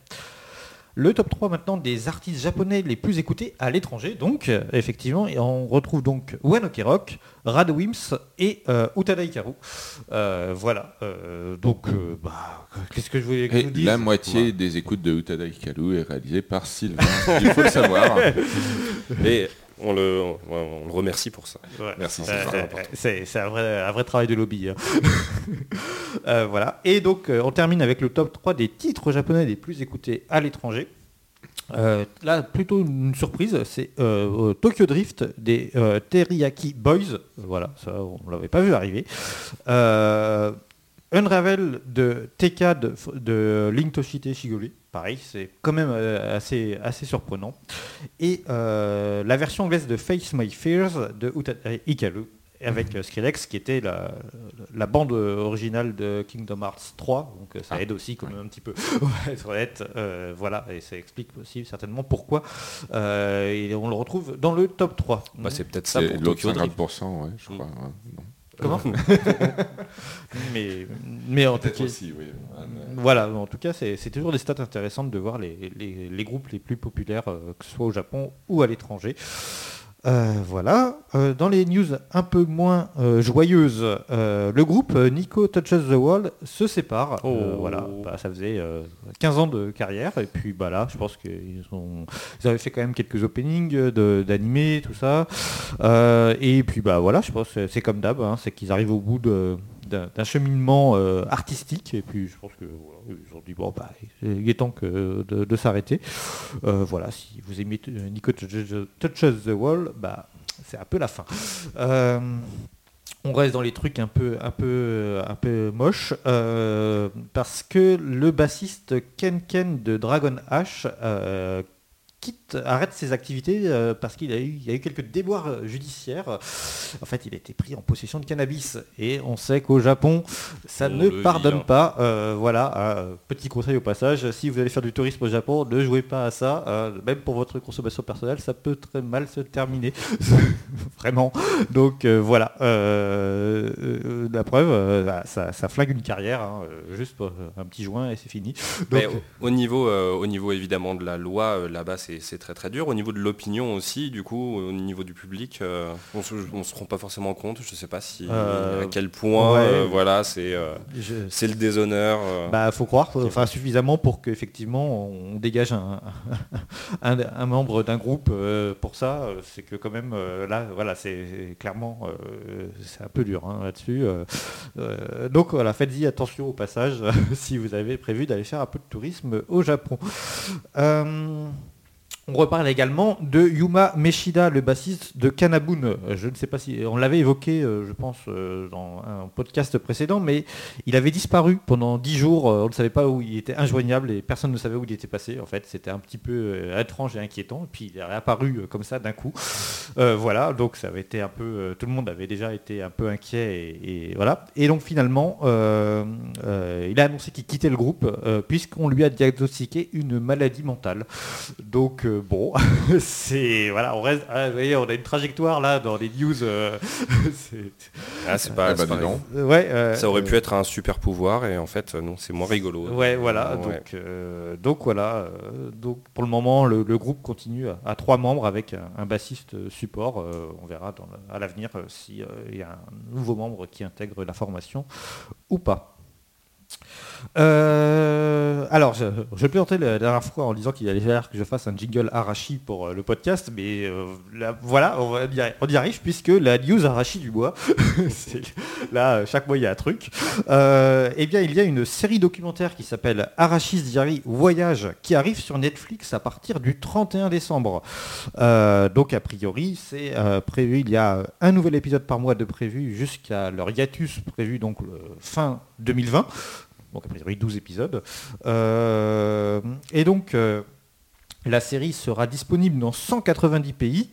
S2: Le top 3 maintenant des artistes japonais les plus écoutés à l'étranger. Donc, euh, effectivement, et on retrouve donc Wanoke Rock, Radwims et euh, Utada Hikaru. Euh, voilà. euh, donc, bah, qu'est-ce que je voulais que je
S3: Et
S2: vous dise?
S3: la moitié des écoutes de Utada Hikaru est réalisée par Sylvain. Il faut le savoir.
S4: Et on le, on, on le remercie pour ça.
S2: Ouais.
S3: Merci,
S2: Euh,
S3: c'est
S2: euh, c'est c'est un vrai, un vrai travail de lobby. hein. Euh, voilà. Et donc, euh, on termine avec le top 3 des titres japonais les plus écoutés à l'étranger. Euh, là, plutôt une surprise, c'est euh, euh, Tokyo Drift des euh, Teriyaki Boys. Voilà, ça, on ne l'avait pas vu arriver. Euh, Unravel de TK de, de Link Toshite Shigori. Pareil, c'est quand même euh, assez, assez surprenant. Et euh, la version anglaise de Face My Fears de Utada Hikaru avec euh, Skrillex qui était la, la bande originale de Kingdom Hearts 3 donc euh, ça
S3: Ah,
S2: aide aussi quand même un petit peu être honnête euh, voilà et ça explique aussi certainement pourquoi euh, et on le retrouve dans le top 3
S4: Bah, c'est peut-être ça
S3: C'est
S4: pour
S3: l'autre
S4: Tokyo Drift.
S3: 50%, ouais, je crois. ouais, non.
S2: Comment mais mais en tout cas
S3: aussi, oui.
S2: Voilà, en tout cas, c'est c'est toujours des stats intéressantes de voir les, les- les groupes les plus populaires, euh, que ce soit au Japon ou à l'étranger. Euh, voilà. Euh, dans les news un peu moins euh, joyeuses, le groupe Nico Touches the Wall se sépare.
S4: Oh.
S2: voilà, Bah, ça faisait euh, 15 ans de carrière et puis bah là, je pense qu'ils ont, ils avaient fait quand même quelques openings d'animés, tout ça. Et puis bah voilà, je pense que c'est comme d'hab, hein, c'est qu'ils arrivent au bout de d'un cheminement euh, artistique et puis je pense que voilà, ils ont dit bon bah il est temps que de, de s'arrêter. Euh, voilà si vous aimez euh, Nico Touches the Wall bah c'est un peu la fin. On reste dans les trucs un peu un peu un peu moches parce que le bassiste Ken Ken de Dragon H euh, arrête ses activités euh, parce qu'il a eu, il y a eu quelques déboires euh, judiciaires. En fait, il a été pris en possession de cannabis et on sait qu'au Japon, ça ne pardonne
S4: vilain.
S2: pas. Euh, voilà, petit conseil au passage, si vous allez faire du tourisme au Japon, ne jouez pas à ça. même pour votre consommation personnelle, ça peut très mal se terminer. Vraiment. Donc voilà, la preuve, euh, ça, ça flingue une carrière, hein, juste un petit joint et c'est fini. Donc,
S4: Mais au, au niveau, euh, au niveau évidemment de la loi, euh, là-bas c'est c'est très très dur. Au niveau de l'opinion aussi, du coup, au niveau du public, euh, on se, on se rend pas forcément compte. Je sais pas si
S2: Euh,
S4: à quel point,
S2: ouais.
S4: euh, voilà, c'est
S2: je-
S4: c'est le déshonneur.
S2: Bah, faut croire, enfin suffisamment pour qu'effectivement on dégage un, un, un membre d'un groupe pour ça. C'est que quand même là, voilà, c'est clairement c'est un peu dur hein, là-dessus. donc voilà, faites-y attention au passage si vous avez prévu d'aller faire un peu de tourisme au Japon. Euh, on reparle également de Yuma Meshida, le bassiste de Kanabun. Euh, Je ne sais pas si on l'avait évoqué, euh, je pense, euh, dans un podcast précédent, mais il avait disparu pendant 10 jours. On ne savait pas où il était injoignable et personne ne savait où il était passé. En fait, c'était un petit peu étrange et inquiétant. Et puis il est réapparu comme ça d'un coup. Voilà, donc ça avait été un peu. tout le monde avait déjà été un peu inquiet et, donc finalement, il a annoncé qu'il quittait le groupe puisqu'on lui a diagnostiqué une maladie mentale. Donc euh, bon, c'est voilà, on reste. ah, vous voyez, on a une trajectoire là dans les news. euh, c'est-
S4: Ah, c'est pas,
S3: Eh
S4: c'est
S3: ben, donc.
S2: ouais, euh,
S4: Ça aurait pu
S2: euh,
S4: être un super pouvoir et en fait euh, non, c'est moins rigolo.
S2: Ouais, voilà.
S4: Ouais.
S2: Donc, euh, donc voilà. euh, donc pour le moment, le, le groupe continue à, à trois membres avec un, un bassiste support. euh, on verra dans le- à l'avenir s'il y a un nouveau membre qui intègre la formation ou pas. Euh, alors, je, plaisantais la dernière fois en disant qu'il allait falloir que je fasse un jingle Arashi pour euh, le podcast, mais euh, là, voilà, on, y arrive puisque la news Arashi du c'est- là, chaque mois il y a un truc. Eh bien, il y a une série documentaire qui s'appelle Arashi's Diary Voyage qui arrive sur Netflix à partir du 31 décembre. Donc, a priori, c'est prévu, il y a un nouvel épisode par mois de prévu jusqu'à leur hiatus prévu donc fin 2020 donc a priori 12 épisodes. Euh, et donc euh, la série sera disponible dans 190 pays.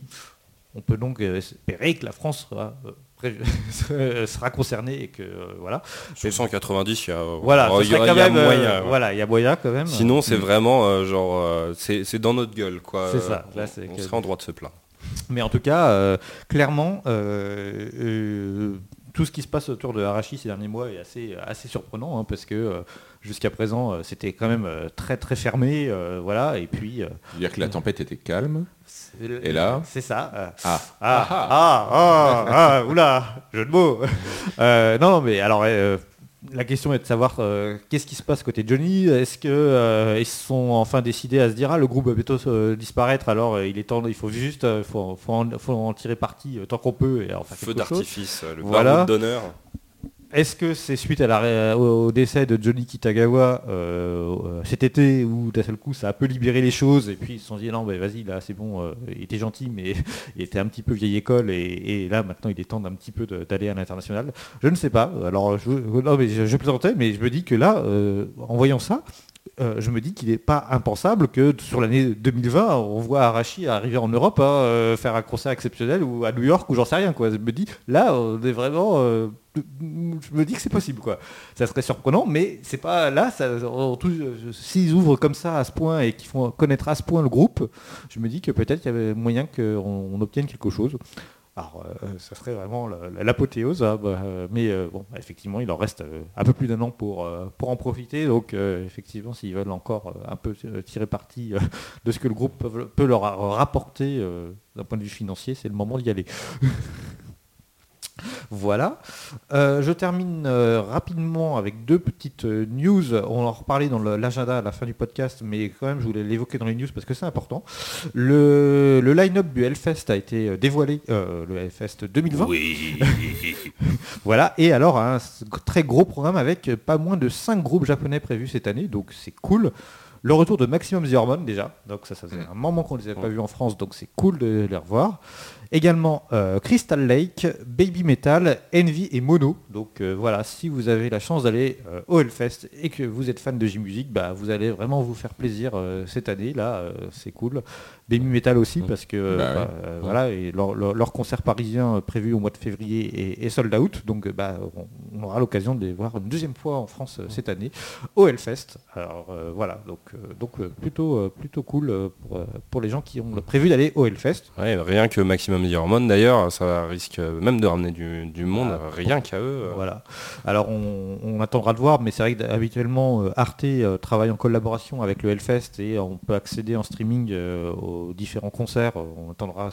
S2: On peut donc euh, espérer que la France sera, sera concernée et que euh, voilà.
S4: Sur 190, il y a,
S2: Voilà,
S4: il y
S2: serait
S4: a-
S2: quand
S4: il y a
S2: même, euh,
S4: moyen. ouais.
S2: voilà, il y a moyen quand même.
S4: Sinon, c'est vraiment euh, genre, c'est dans notre gueule, quoi.
S2: C'est ça, là,
S4: on- on serait en droit de se plaindre.
S2: Mais en tout cas, clairement, tout ce qui se passe autour de Arashi ces derniers mois est assez, assez surprenant, hein, parce que euh, jusqu'à présent, euh, c'était quand même euh, très très fermé, voilà, et puis...
S3: dire que la tempête était calme. Et là
S2: C'est ça. euh,
S3: Ah,
S2: ah, ah, ah, ah, oula, jeu de mots. Non, mais alors, la question est de savoir euh, qu'est-ce qui se passe côté Johnny? Est-ce que euh, ils sont enfin décidés à se dire ah le groupe va bientôt euh, disparaître, alors euh, il est temps, il faut juste, faut, faut en, faut en tirer parti tant qu'on peut et faire
S4: Feu d'artifice, le
S2: Voilà.
S4: d'honneur.
S2: Est-ce que c'est suite au, décès de Johnny Kitagawa euh, euh, cet été où d'un seul coup ça a peu libéré les choses et puis ils se sont dit non vas-y là c'est bon, euh, il était gentil mais il était un petit peu vieille école et, là maintenant il est temps d'un petit peu d'aller à l'international. Je ne sais pas. Alors je, non, mais je, plaisantais mais je me dis que là en voyant ça euh, je me dis qu'il n'est pas impensable que sur l'année 2020, on voit Arashi arriver en Europe, hein, euh, faire un concert exceptionnel ou à New York ou j'en sais rien. Je me dis, là, on est vraiment... euh, je me dis que c'est possible. Ça serait surprenant, mais c'est pas là. S'ils ouvrent comme ça à ce point et qu'ils font connaître à ce point le groupe, je me dis que peut-être il y avait moyen qu'on on obtienne quelque chose. Alors, euh, ça serait vraiment la- la- l'apothéose, hein, bah, euh, mais euh, bon, effectivement, il en reste un peu plus d'un an pour, pour en profiter. Donc, effectivement, s'ils veulent encore un peu tirer parti de ce que le groupe peut, leur ra- rapporter d'un point de vue financier, c'est le moment d'y aller. Voilà. Euh, je termine euh, rapidement avec deux petites euh, news. On en reparlait dans l'agenda à la fin du podcast, mais quand même, je voulais l'évoquer dans les news parce que c'est important. Le, le line-up du Hellfest a été dévoilé, le Hellfest 2020. Voilà, et alors un très gros programme avec pas moins de 5 groupes japonais prévus cette année, donc c'est cool. Le retour de Maximum The Hormone déjà, donc ça, ça faisait un moment qu'on ne les avait pas vus en France, donc c'est cool de les revoir. Également euh, Crystal Lake, Baby Metal, Envy et Mono. Donc euh, voilà, si vous avez la chance d'aller euh, au Hellfest et que vous êtes fan de J-Music, bah, vous allez vraiment vous faire plaisir cette année, là, c'est cool. Baby Metal aussi, parce que
S3: Bah ouais.
S2: bah, voilà, et leur, leur- leur concert parisien prévu au mois de février est, est sold out, donc bah, on, on aura l'occasion de les voir une deuxième fois en France cette année au Hellfest. Alors voilà, donc, donc plutôt, plutôt cool pour, pour les gens qui ont prévu d'aller au Hellfest.
S4: Ouais, rien que Maximum The Hormone d'ailleurs, ça risque même de ramener du, du monde,
S2: Ah,
S4: rien qu'à eux. euh.
S2: Voilà. Alors on, on attendra de voir, mais c'est vrai qu'habituellement Arte euh, travaille en collaboration avec le Hellfest et on peut accéder en streaming euh, aux différents concerts. On attendra,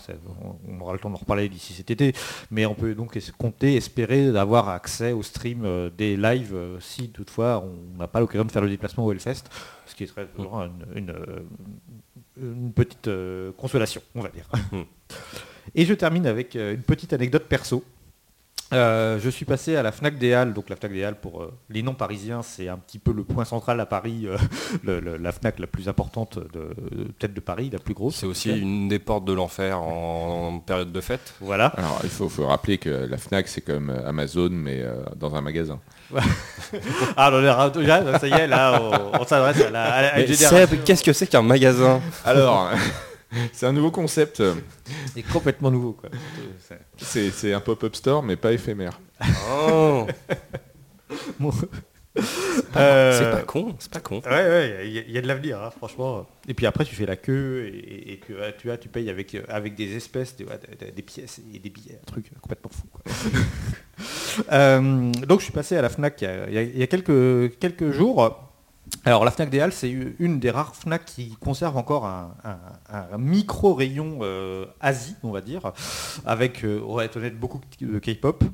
S2: on, aura le temps d'en reparler d'ici cet été, mais on peut donc compter, espérer d'avoir accès au stream euh, des lives euh, si toutefois on n'a pas l'occasion de faire le déplacement au Hellfest, ce qui serait toujours une, une, euh, une petite euh, consolation, on va dire. Et je termine avec euh, une petite anecdote perso. Euh, je suis passé à la Fnac des Halles, donc la Fnac des Halles pour euh, les non parisiens, c'est un petit peu le point central à Paris, euh, le- le- la Fnac la plus importante de peut-être de Paris, la plus grosse.
S4: C'est aussi une des portes de l'enfer en, en période de fête.
S2: Voilà.
S3: Alors, il faut, faut rappeler que la FNAC, c'est comme Amazon, mais euh, dans un magasin.
S2: Ah, ra- déjà, ça y est, là, on, on s'adresse à la, à la-
S4: qu'est-ce que c'est qu'un magasin?
S3: Alors, c'est un nouveau concept.
S2: qui est complètement nouveau. Quoi. C'est-
S3: C'est c'est un pop-up store, mais pas éphémère.
S4: Oh,
S2: Bon.
S4: C'est
S2: Euh,
S4: pas con, c'est pas con.
S2: Ouais, ouais, il y, a- il y a de l'avenir, hein, franchement. Et puis après, tu fais la queue et, et que euh, tu vois, tu payes avec, euh, avec des espèces, des, ouais, des- des pièces et des billets, un truc complètement fou. quoi. Euh, donc, je suis passé à la Fnac il y a, il y a- il y a quelques, quelques jours. Alors, la Fnac des Halles, c'est une des rares Fnac qui conserve encore un, un- un micro rayon euh, Asie, on va dire, avec, euh, on va être honnête, beaucoup de K-pop.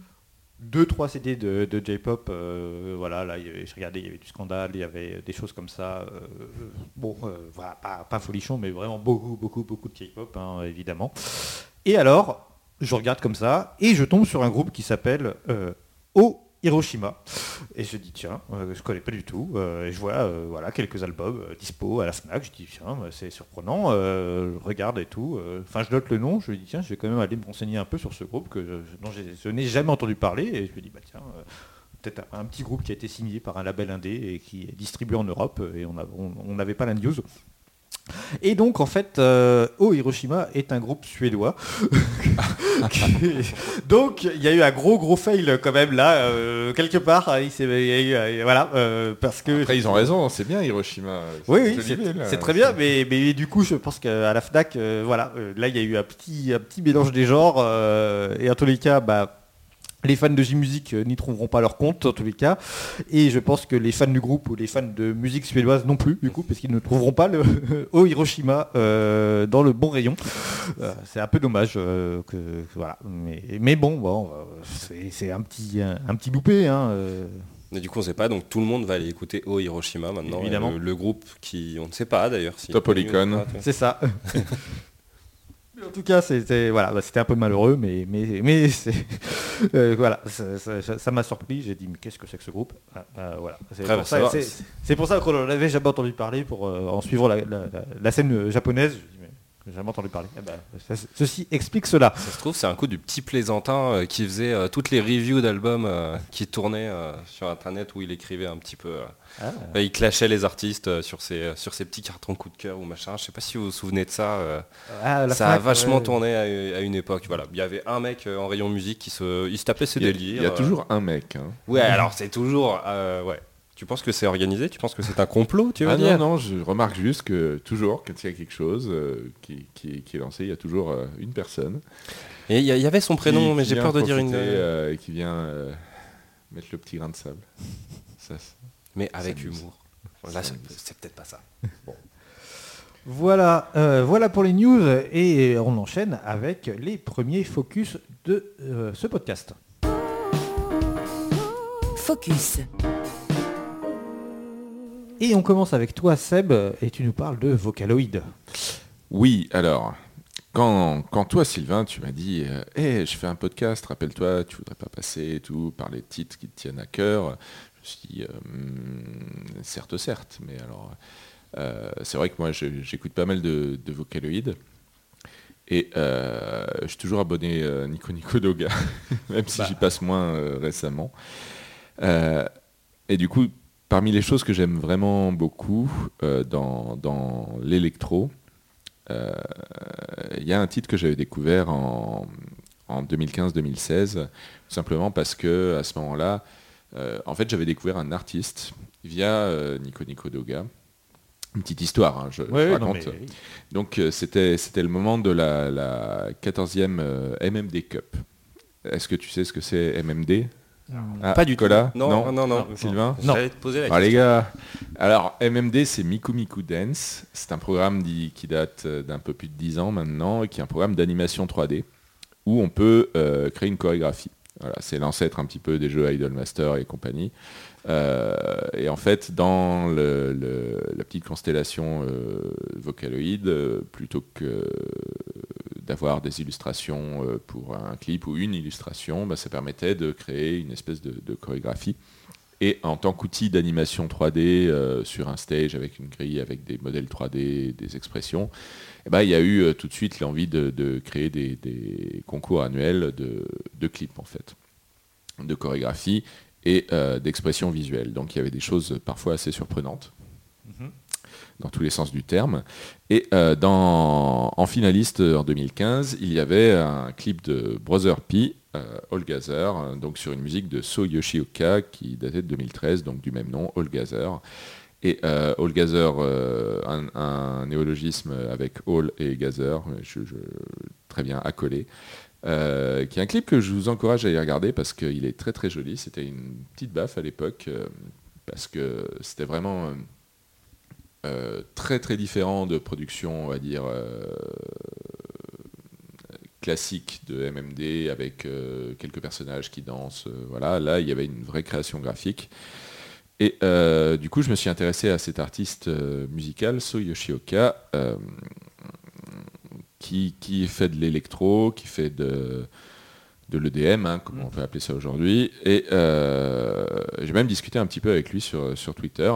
S2: deux trois CD de, J-pop. euh, voilà, là, je regardais, il y avait du scandale, il y avait des choses comme ça. euh, bon, pas, folichon, mais vraiment beaucoup, beaucoup, beaucoup de K-pop, hein, évidemment. Et alors, je regarde comme ça et je tombe sur un groupe qui s'appelle O Hiroshima. Et je dis tiens, euh, je connais pas du tout. Euh, et je vois euh, voilà quelques albums euh, dispo à la Fnac. Je dis tiens, bah, c'est surprenant. Je regarde et tout. Enfin, je note le nom. Je dis tiens, je vais quand même aller me renseigner un peu sur ce groupe que je- dont je n'ai jamais entendu parler. Et je me dis bah tiens. Peut-être un, petit groupe qui a été signé par un label indé et qui est distribué en Europe et on n'avait pas la news. Et donc en fait, euh, Oh Hiroshima est un groupe suédois. donc il y a eu un gros gros fail quand même là, euh, quelque part. Il eu, euh, voilà, euh, parce que
S3: Après, ils ont raison, c'est bien Hiroshima.
S2: oui, oui, c'est très bien, mais, mais du coup, je pense qu'à la FNAC, voilà, là, il y a eu un petit, un petit mélange des genres, et en tous les cas, bah, les fans de J-Music euh, n'y trouveront pas leur compte, en tous les cas, et je pense que les fans du groupe ou les fans de musique suédoise non plus, du coup, parce qu'ils ne trouveront pas le au Hiroshima euh, dans le bon rayon. Euh, c'est un peu dommage, euh, que, voilà, mais, mais bon, bon, c'est c'est un petit, un, un petit loupé, hein, euh.
S4: Mais du coup, on sait pas, donc tout le monde va aller écouter Oh Hiroshima maintenant.
S2: Évidemment.
S4: Le, le groupe qui, on ne sait pas d'ailleurs. Si
S3: Topolicon.
S2: C'est ça. Mais en tout cas, c'était voilà, bah, c'était un peu malheureux, mais mais mais euh, voilà, ça- m'a surpris. J'ai dit mais qu'est-ce que c'est que ce groupe? Ah, ah, Voilà. C'est pour,
S4: bah,
S2: pour ça qu'on n'en avait jamais entendu parler pour euh, en suivant la, la- la- la scène euh, japonaise. J'ai jamais entendu parler. Eh ben, ça- ceci explique cela.
S4: Ça se trouve, c'est un coup du petit plaisantin euh, qui faisait euh, toutes les reviews d'albums euh, qui tournaient euh, sur internet où il écrivait un petit peu. euh,
S2: Ah.
S4: euh, il clashait les artistes euh, sur ses, sur ses petits cartons coup de cœur ou machin. Je sais pas si vous vous souvenez de ça. euh,
S2: Ah,
S4: ça a vachement
S2: ouais.
S4: tourné à, à une époque. Voilà, il y avait un mec euh, en rayon musique qui se, il se tapait ses
S3: Il y a,
S4: délires.
S3: il y a toujours un mec. hein.
S4: Ouais, alors c'est toujours. euh, ouais. Tu penses que c'est organisé? Tu penses que c'est un complot Tu veux
S3: Ah
S4: dire?
S3: non, non, je remarque juste que toujours, quand il y a quelque chose euh, qui, qui- qui est lancé, il y a toujours euh, une personne.
S4: Et il y, avait son prénom,
S3: qui-
S4: mais j'ai peur de dire une.
S3: euh, et qui vient euh, mettre le petit grain de sable. Ça,
S4: mais avec humour. Là, c'est peut-être pas ça.
S2: Voilà, euh, voilà pour les news et on enchaîne avec les premiers focus de euh, ce podcast.
S1: Focus.
S2: Et on commence avec toi Seb et tu nous parles de Vocaloid.
S3: Oui, alors, quand, quand toi, Sylvain, tu m'as dit euh, Hey, je fais un podcast, rappelle-toi, tu voudrais pas passer et tout, parler de titres qui te tiennent à cœur. Je me suis dit euh, Hmm, Certes, certes, mais alors, euh, c'est vrai que moi, j'écoute pas mal de, de Vocaloid. Et euh, je suis toujours abonné euh, Nico Nico Doga, même si
S2: Bah.
S3: j'y passe moins euh, récemment. Euh, et du coup, parmi les choses que j'aime vraiment beaucoup euh, dans, dans l'électro, euh, il y a un titre que j'avais découvert en, en 2015-2016, tout simplement parce que à ce moment-là, euh, en fait, j'avais découvert un artiste via Nico Nico Doga. Une petite histoire, hein, je, je
S2: Ouais, non,
S3: raconte.
S2: mais-
S3: Donc c'était c'était le moment de la, la 14e euh, MMD Cup. Est-ce que tu sais ce que c'est MMD Ah,
S4: Pas du
S3: Nicolas
S4: tout. Non, non, non. non.
S3: Sylvain
S2: Non.
S4: Te poser la
S3: Ah, les
S4: question.
S3: gars, alors MMD c'est Miku Miku Dance, c'est un programme dit- qui date euh, d'un peu plus de 10 ans maintenant, et qui est un programme d'animation 3D où on peut euh, créer une chorégraphie. Voilà, c'est l'ancêtre un petit peu des jeux Idolmaster et compagnie. Euh, et en fait, dans le- le- la petite constellation euh, Vocaloid, euh, plutôt que d'avoir des illustrations euh, pour un clip ou une illustration, bah, ça permettait de créer une espèce de, chorégraphie. Et en tant qu'outil d'animation 3D euh, sur un stage avec une grille, avec des modèles 3D, des expressions, eh ben, il y a eu euh, tout de suite l'envie de, créer des, concours annuels de, clips en fait, de chorégraphie et d'expression visuelle. Donc il y avait des choses parfois assez surprenantes dans tous les sens du terme. Et euh, en finaliste euh, en 2015, il y avait un clip de Brother P, euh, All Gather, euh, donc sur une musique de So Yoshioka qui datait de 2013, donc du même nom, All Gather. Et All Gather, euh, un, néologisme avec All et je- très bien accolé. Qui est un clip que je vous encourage à aller regarder parce qu'il est très très joli. C'était une petite baffe à l'époque parce que c'était vraiment euh, très très différent de production, on va dire, euh, classique de MMD avec euh, quelques personnages qui dansent. voilà, là, il y avait une vraie création graphique. Et du coup, je me suis intéressé à cet artiste musical, So Yoshioka, qui, qui fait de l'électro, qui fait de, de l'EDM, hein, comme on peut appeler ça aujourd'hui. Et j'ai même discuté un petit peu avec lui sur, sur Twitter.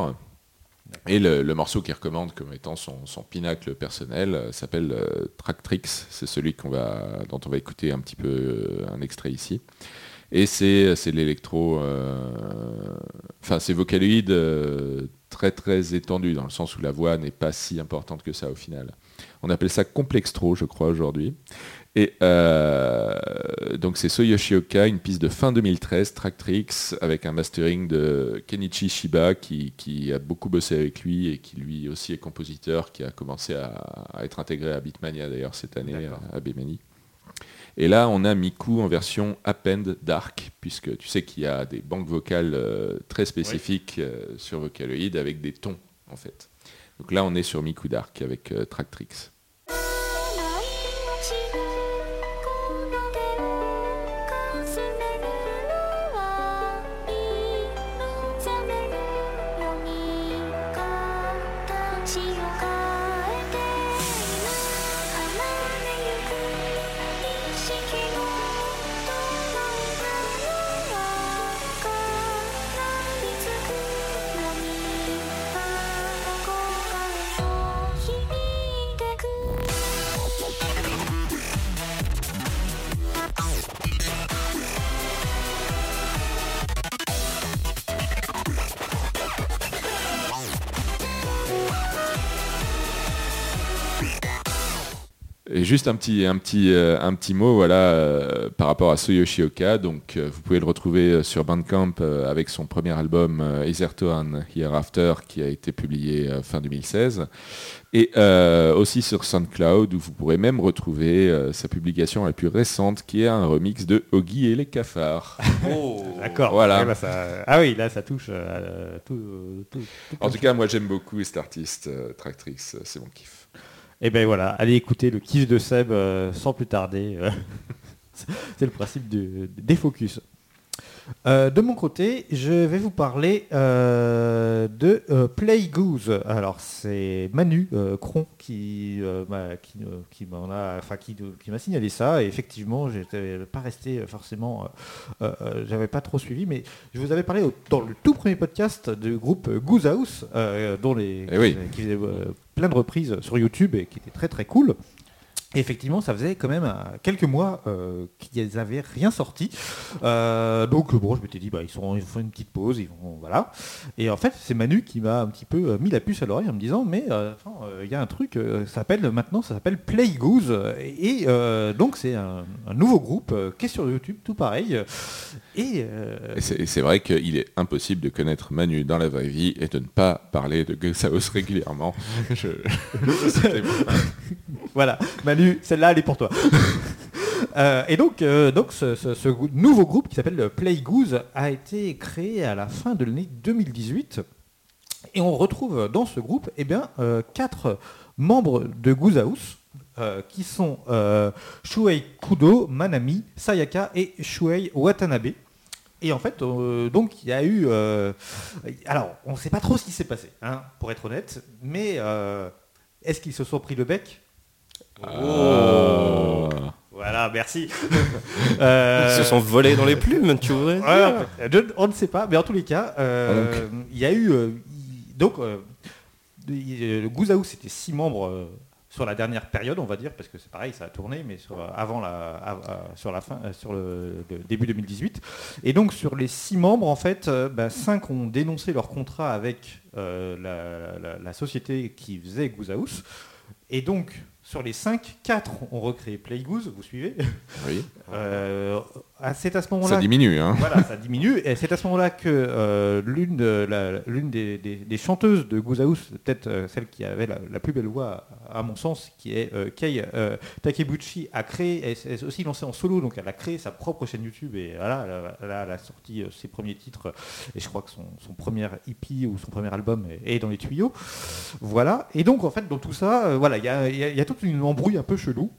S3: Et le, morceau qu'il recommande comme étant son, pinacle personnel euh, s'appelle euh, Tractrix. C'est celui dont on va écouter un petit peu euh, un extrait ici. Et c'est l'électro, euh, enfin c'est vocaloïde très très étendu dans le sens où la voix n'est pas si importante que ça au final. On appelle ça complextro, je crois aujourd'hui. Et euh, donc c'est So Yoshioka, une piste de fin 2013, Tractrix, avec un mastering de Kenichi Shiba qui, qui a beaucoup bossé avec lui et qui lui aussi est compositeur, qui a commencé à, à être intégré à Beatmania d'ailleurs cette année, à, à Bemani. Et là, on a Miku en version Append Dark, puisque tu sais qu'il y a des banques vocales euh, très spécifiques euh, sur Vocaloid avec des tons, en fait. Donc là, on est sur Miku Dark avec Tractrix. Juste un petit, un petit, euh, un petit mot voilà, euh, par rapport à So Yoshioka. Donc, euh, vous pouvez le retrouver sur Bandcamp euh, avec son premier album euh, Ethertoan Hereafter qui a été publié euh, fin 2016. Et euh, aussi sur SoundCloud où vous pourrez même retrouver euh, sa publication la plus récente qui est un remix de Oggy et les cafards.
S4: Oh.
S2: D'accord.
S3: Voilà.
S2: Bah, ça- Ah oui, là ça touche euh, tout, tout- tout-
S3: En tout cas, moi j'aime beaucoup cet artiste, euh, Tractrix, c'est mon kiff.
S2: Et ben voilà, allez écouter le kiff de Seb euh, sans plus tarder. euh. C'est le principe du, des focus. Euh, de mon côté, je vais vous parler euh, de euh, Play Goose. Alors c'est Manu Cron qui m'a qui, qui m'en a, enfin qui, qui m'a signalé ça. Et effectivement, j'étais pas resté forcément, j'avais pas trop suivi, mais je vous avais parlé au- dans le tout premier podcast du groupe Goose House, dont les
S3: Eh oui.
S2: qui faisait plein de reprises sur YouTube et qui était très très cool. Et effectivement, ça faisait quand même euh, quelques mois euh, qu'ils n'avaient rien sorti. Euh, donc bon, je m'étais dit, bah, ils, sont, ils font une petite pause, ils vont, voilà. Et en fait, c'est Manu qui m'a un petit peu mis la puce à l'oreille en me disant, mais il y a un truc, ça s'appelle maintenant, ça s'appelle Play Goose. Et donc c'est un, nouveau groupe qui est sur YouTube, tout pareil. Et, euh,
S3: Et c'est vrai qu'il est impossible de connaître Manu dans la vraie vie et de ne pas parler de Gus House régulièrement. Je-.
S2: Voilà, Manu, celle-là, elle est pour toi. Euh, et donc, euh, donc ce, ce- ce gou- nouveau groupe qui s'appelle le Play Goose a été créé à la fin de l'année 2018. Et on retrouve dans ce groupe eh bien, quatre membres de Goose House. Euh, qui sont euh, Shuei Kudo, Manami, Sayaka et Shuei Watanabe. Et en fait, euh, donc il y a eu... euh, alors, on ne sait pas trop ce qui s'est passé, hein, pour être honnête, mais est-ce qu'ils se sont pris le bec?
S3: Ah.
S2: Voilà, merci.
S4: Ils se sont volés dans les plumes, tu
S2: je- on ne sait pas, mais en tous les cas, euh, il y a eu... euh, donc, House, c'était six membres sur la dernière période, on va dire, parce que c'est pareil, ça a tourné, mais sur, avant la, av- euh, sur la fin, euh, sur le, le début 2018. Et donc, sur les six membres, en fait, euh, bah, cinq ont dénoncé leur contrat avec euh, la, la- la société qui faisait Goose House. Et donc, sur les cinq, quatre ont recréé Play Goose, vous suivez?
S3: Oui.
S2: Euh, ah, C'est à ce moment-là
S3: Ça diminue, hein.
S2: voilà, ça diminue. Et c'est à ce moment-là que euh, l'une de- la- l'une des, des- des chanteuses de Goose House, peut-être euh, celle qui avait la, la plus belle voix, à mon sens, qui est euh, Kei Takebuchi, a créé, elle s'est aussi lancée en solo, donc elle a créé sa propre chaîne YouTube et voilà, elle a, elle sorti ses premiers titres et je crois que son, son premier EP ou son premier album est, est dans les tuyaux. Voilà. Et donc en fait, dans tout ça, voilà, il y y a toute une embrouille un peu chelou.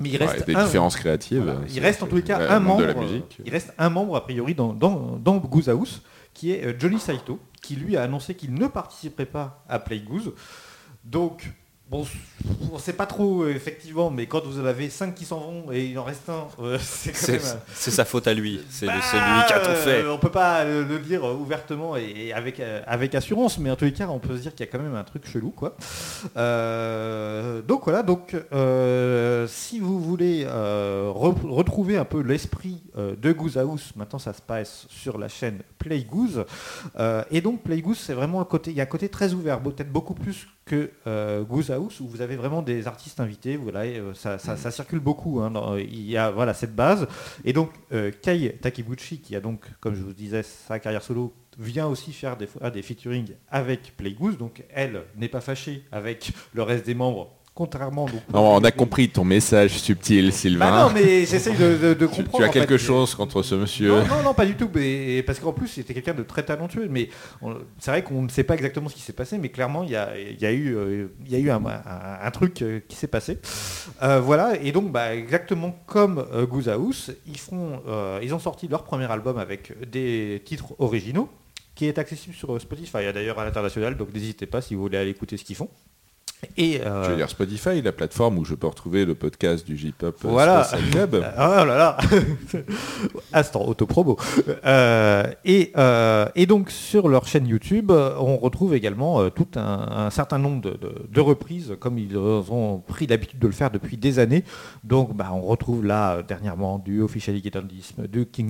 S2: Mais il
S3: Ouais,
S2: reste
S3: des
S2: un-
S3: différences créatives.
S2: voilà, il reste en tous les cas un membre.
S3: de la musique.
S2: Il reste un membre a priori dans, dans, dans Goose House, qui est euh, Johnny Saito, qui lui a annoncé qu'il ne participerait pas à Play Goose. Donc, bon, on sait pas trop effectivement, mais quand vous en avez 5 qui s'en vont et il en reste un, euh, c'est quand même. un-
S4: c'est sa faute à lui. C'est
S2: Bah,
S4: lui qui a tout fait.
S2: euh, on peut pas le dire ouvertement et, avec, euh, avec assurance, mais en tous les cas, on peut se dire qu'il y a quand même un truc chelou, quoi. Euh, donc voilà, donc euh, si vous voulez re- retrouver un peu l'esprit de Goose House, maintenant ça se passe sur la chaîne Play Goose. Et donc Play Goose, c'est vraiment le côté, il y a un côté très ouvert, peut-être beaucoup plus que euh, Goose House où vous avez vraiment des artistes invités. Voilà, euh, ça, circule beaucoup. hein, il y a voilà cette base. Et donc euh, Kei Takibuchi, qui a donc, comme je vous disais, sa carrière solo, vient aussi faire des fois des avec Play Goose. Donc elle n'est pas fâchée avec le reste des membres, contrairement. donc,
S3: Non, on a compris ton message subtil, Sylvain.
S2: Bah non, mais j'essaye de, de- de
S3: Tu-
S2: comprendre.
S3: tu as
S2: fait.
S3: quelque chose contre ce monsieur
S2: Non, non, non, pas du tout. Mais, parce qu'en plus, c'était quelqu'un de très talentueux. Mais c'est vrai qu'on ne sait pas exactement ce qui s'est passé, mais clairement, il y a, il y a eu, euh, il y a eu un, un- un truc euh, qui s'est passé. Euh, voilà. Et donc, bah, exactement comme euh, Goose House, ils font, euh, ils ont sorti leur premier album avec des titres originaux, qui est accessible sur Spotify, d'ailleurs à l'international. Donc, n'hésitez pas si vous voulez aller écouter ce qu'ils font. Et euh,
S3: Je veux dire Spotify, la plateforme où je peux retrouver le podcast du J-Pop euh,
S2: Voilà.
S3: Club.
S2: Oh là là Instant autopromo. Euh, et, euh, et donc sur leur chaîne YouTube, euh, on retrouve également euh, tout un, un certain nombre de, de- de reprises, comme ils ont pris l'habitude de le faire depuis des années. Donc bah, on retrouve là euh, dernièrement du Officially Guitardisme, du King.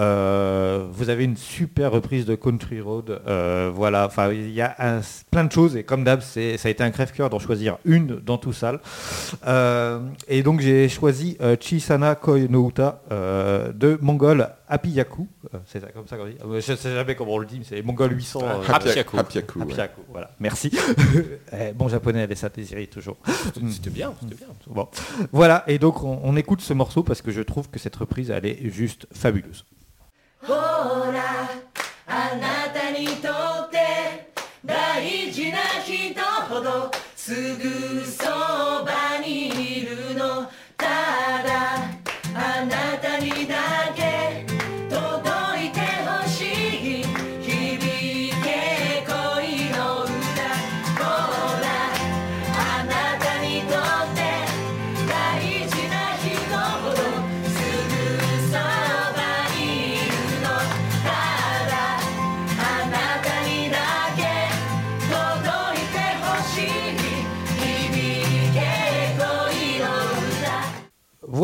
S2: Euh, vous avez une super reprise de Country Road. Euh, voilà, enfin il y a un- plein de choses et comme d'hab, c'est- ça a été un crève-cœur d'en choisir une dans tout ça. Euh, et donc j'ai choisi euh, Chisana Koi no Uta euh, de Mongol Apiyaku. Euh, c'est ça, comme ça qu'on dit. Euh, Je sais jamais comment on le dit, mais c'est Mongol 800. euh,
S4: Hapiaku.
S3: Hapiaku, ouais.
S2: Apiyaku, voilà. Merci. Eh, bon japonais, elle ça désirer toujours.
S4: C'était bien, c'était bien.
S2: Bon. Voilà, et donc on, on écoute ce morceau parce que je trouve que cette reprise, elle est juste fabuleuse.
S5: ほらあなたにと すぐそ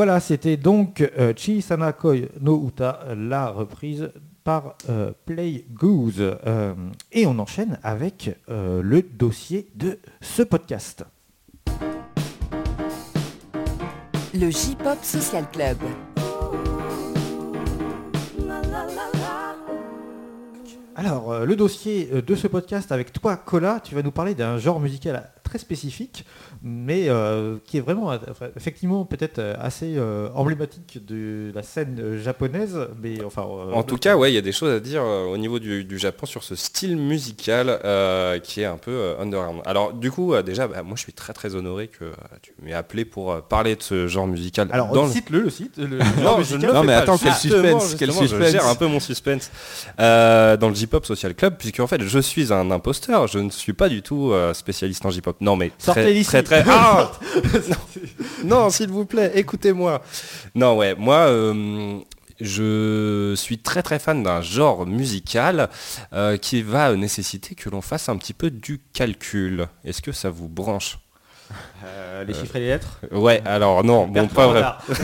S2: Voilà, c'était donc euh, Chisana Koi no Uta, la reprise par euh, Play Goose. Euh, et on enchaîne avec euh, le dossier de ce podcast.
S1: Le J-Pop Social Club.
S2: Alors, le dossier de ce podcast avec toi, Cola, tu vas nous parler d'un genre musical très spécifique, mais euh, qui est vraiment, euh, enfin, effectivement, peut-être euh, assez euh, emblématique de la scène japonaise, mais enfin... euh,
S4: En tout cas, ouais, il y a des choses à dire au niveau du, du Japon sur ce style musical qui est un peu underground. Alors du coup, déjà, bah, moi je suis très très honoré que tu m'aies appelé pour parler de ce genre musical.
S2: Alors,
S4: dans le-
S2: cite-le, le site. Le
S4: Non, je
S3: mais attends, quel suspense, quel suspense.
S4: Je gère un peu mon suspense dans le J-Pop Social Club, puisque en fait, je suis un imposteur. Je ne suis pas du tout spécialiste en J-Pop. Non, mais
S2: Sortez
S4: très,
S2: d'ici.
S4: très très. Ah non, s'il vous plaît, écoutez-moi. Non, ouais, moi. euh, je suis très très fan d'un genre musical euh, qui va nécessiter que l'on fasse un petit peu du calcul. Est-ce que ça vous branche?
S2: Euh, les chiffres et les lettres?
S4: Ouais, alors non, bon, pas vrai.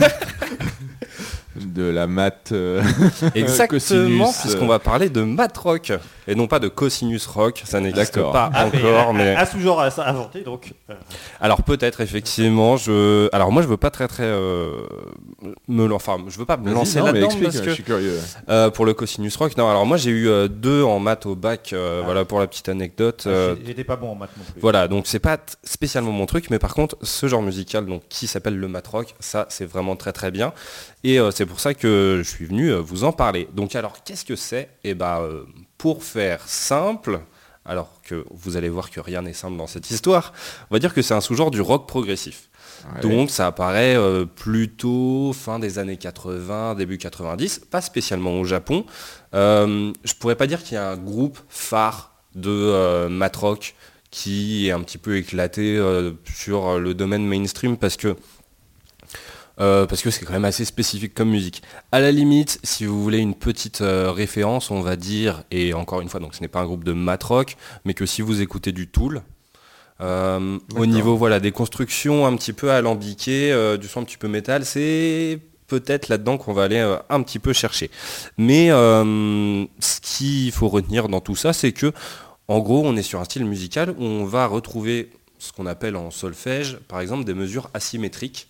S3: De la maths. euh,
S4: Exactement,
S3: cosinus,
S4: puisqu'on
S3: euh.
S4: va parler de math rock et non pas de cosinus rock, ça n'existe pas
S2: Ah, mais,
S4: encore.
S2: un-
S4: Mais
S2: Un sous-genre à à inventer, donc... euh,
S4: alors peut-être effectivement, je, alors moi je veux pas très très euh, me, enfin je veux pas me lancer là-dedans
S3: explique,
S4: parce
S3: je
S4: que
S3: suis curieux.
S4: euh, pour le cosinus rock, non. Alors moi j'ai eu euh, deux en maths au bac, euh,
S2: Ah.
S4: voilà pour la petite anecdote. euh,
S2: j'ai- J'étais pas bon en maths non plus.
S4: Voilà, donc c'est pas spécialement mon truc, mais par contre, ce genre musical donc, qui s'appelle le mat rock, ça c'est vraiment très très bien. Et euh, c'est pour ça que je suis venu euh, vous en parler. Donc alors, qu'est-ce que c'est? Eh ben, euh, pour faire simple, alors que vous allez voir que rien n'est simple dans cette histoire, on va dire que c'est un sous-genre du rock progressif.
S3: Ouais.
S4: Donc ça apparaît euh, plutôt fin des années 80, début 90, pas spécialement au Japon. Euh, je pourrais pas dire qu'il y a un groupe phare de euh, matrock qui est un petit peu éclaté sur le domaine mainstream parce que euh, parce que c'est quand même assez spécifique comme musique. À la limite, si vous voulez une petite euh, référence, on va dire, et encore une fois, donc ce n'est pas un groupe de matrock, mais que si vous écoutez du Tool, euh, au niveau voilà des constructions un petit peu alambiquées, du son un petit peu métal, c'est peut-être là-dedans qu'on va aller un petit peu chercher. Mais ce qu'il faut retenir dans tout ça, c'est que en gros, on est sur un style musical où on va retrouver ce qu'on appelle en solfège, par exemple, des mesures asymétriques.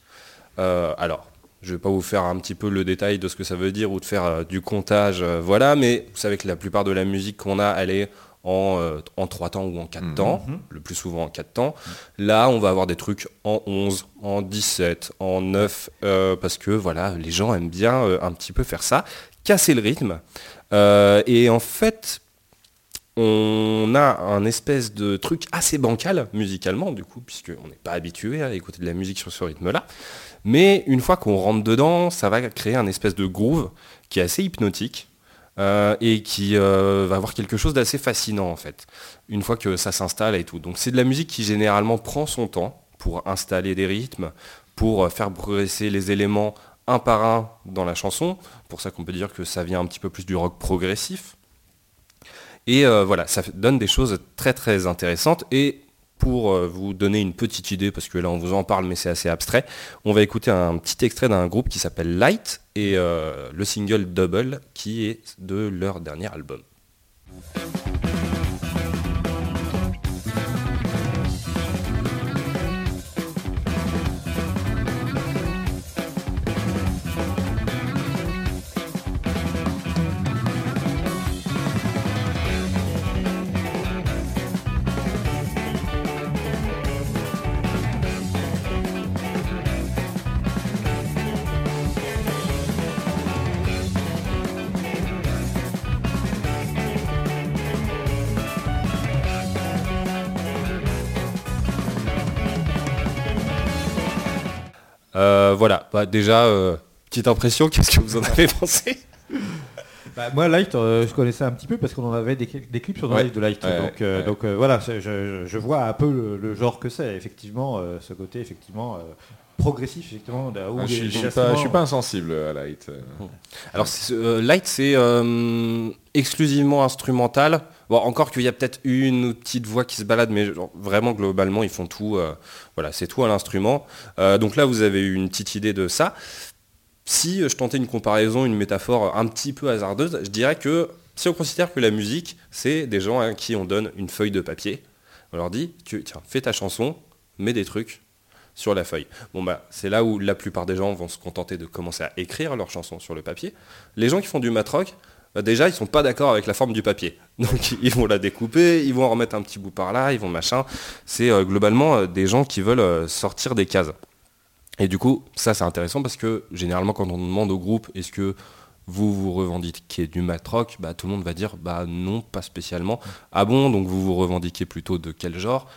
S4: Euh, alors, je vais pas vous faire un petit peu le détail de ce que ça veut dire ou de faire euh, du comptage, euh, voilà, mais vous savez que la plupart de la musique qu'on a, elle est en, euh, en 3 temps ou en 4
S3: Mhm.
S4: temps, le plus souvent en 4 temps. Là, on va avoir des trucs en 11, en 17, en 9, euh, parce que voilà, les gens aiment bien euh, un petit peu faire ça, casser le rythme. Et en fait, on a un espèce de truc assez bancal musicalement, du coup, puisqu'on n'est pas habitué à écouter de la musique sur ce rythme-là. Mais une fois qu'on rentre dedans, ça va créer un espèce de groove qui est assez hypnotique euh, et qui euh, va avoir quelque chose d'assez fascinant en fait, une fois que ça s'installe et tout. Donc c'est de la musique qui généralement prend son temps pour installer des rythmes, pour euh, faire progresser les éléments un par un dans la chanson. Pour ça qu'on peut dire que ça vient un petit peu plus du rock progressif. Et voilà, ça donne des choses très très intéressantes. Et pour euh, vous donner une petite idée, parce que là on vous en parle mais c'est assez abstrait, on va écouter un petit extrait d'un groupe qui s'appelle Light et euh, le single Double qui est de leur dernier album. Bah, déjà, euh, petite impression, qu'est-ce que vous en avez pensé
S2: Bah, moi, Light, euh, je connaissais un petit peu parce qu'on en avait des, des clips sur le
S3: Ouais.
S2: live de Light.
S3: Ouais,
S2: donc, euh,
S3: ouais.
S2: donc euh, voilà, je, je- je vois un peu le, le genre que c'est, effectivement, euh, ce côté effectivement euh, progressif, effectivement. là où
S3: Ah, je,
S2: les-
S3: suis- je suis pas, je suis pas insensible à Light. euh.
S4: Alors c'est- euh, Light c'est euh, exclusivement instrumental. Bon, encore qu'il y a peut-être une petite voix qui se balade, mais vraiment globalement ils font tout. euh, voilà, c'est tout à l'instrument. Euh, donc là vous avez eu une petite idée de ça. Si euh, je tentais une comparaison, une métaphore un petit peu hasardeuse, je dirais que si on considère que la musique c'est des gens à qui on donne une feuille de papier, on leur dit tiens fais ta chanson, mets des trucs sur la feuille. Bon bah c'est là où la plupart des gens vont se contenter de commencer à écrire leur chanson sur le papier. Les gens qui font du matrock, déjà ils sont pas d'accord avec la forme du papier. Donc ils vont la découper, ils vont en remettre un petit bout par là, ils vont machin. C'est euh, globalement euh, des gens qui veulent euh, sortir des cases. Et du coup, ça c'est intéressant parce que généralement quand on demande au groupe est-ce que vous vous revendiquez du matrock, bah, tout le monde va dire bah non, pas spécialement. Ah bon, donc vous vous revendiquez plutôt de quel genre?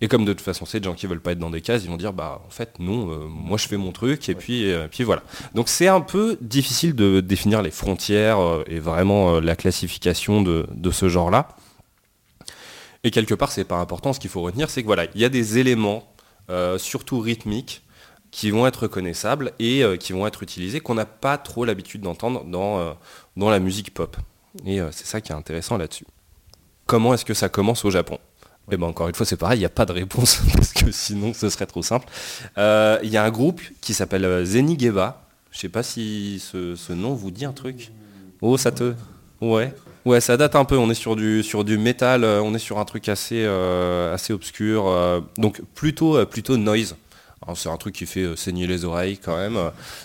S4: Et comme de toute façon c'est des gens qui veulent pas être dans des cases, ils vont dire bah en fait non, euh, moi je fais mon truc et puis euh, puis voilà. Donc c'est un peu difficile de définir les frontières euh, et vraiment la classification de, de ce genre-là. Et quelque part c'est pas important. Ce qu'il faut retenir c'est que voilà, il y a des éléments, surtout rythmiques, qui vont être reconnaissables et qui vont être utilisés qu'on n'a pas trop l'habitude d'entendre dans, dans la musique pop. Et c'est ça qui est intéressant là-dessus. Comment est-ce que ça commence au Japon? Ben encore une fois c'est pareil, il n'y a pas de réponse parce que sinon ce serait trop simple. Euh, Il y a un groupe qui s'appelle euh, Zenigeba. Je sais pas si ce, nom vous dit un truc. Oh ça te... Ouais. Ouais, ça date un peu. On est sur du sur du métal. euh, on est sur un truc assez assez obscur. donc plutôt plutôt noise. Alors, C'est un truc qui fait euh, saigner les oreilles quand même,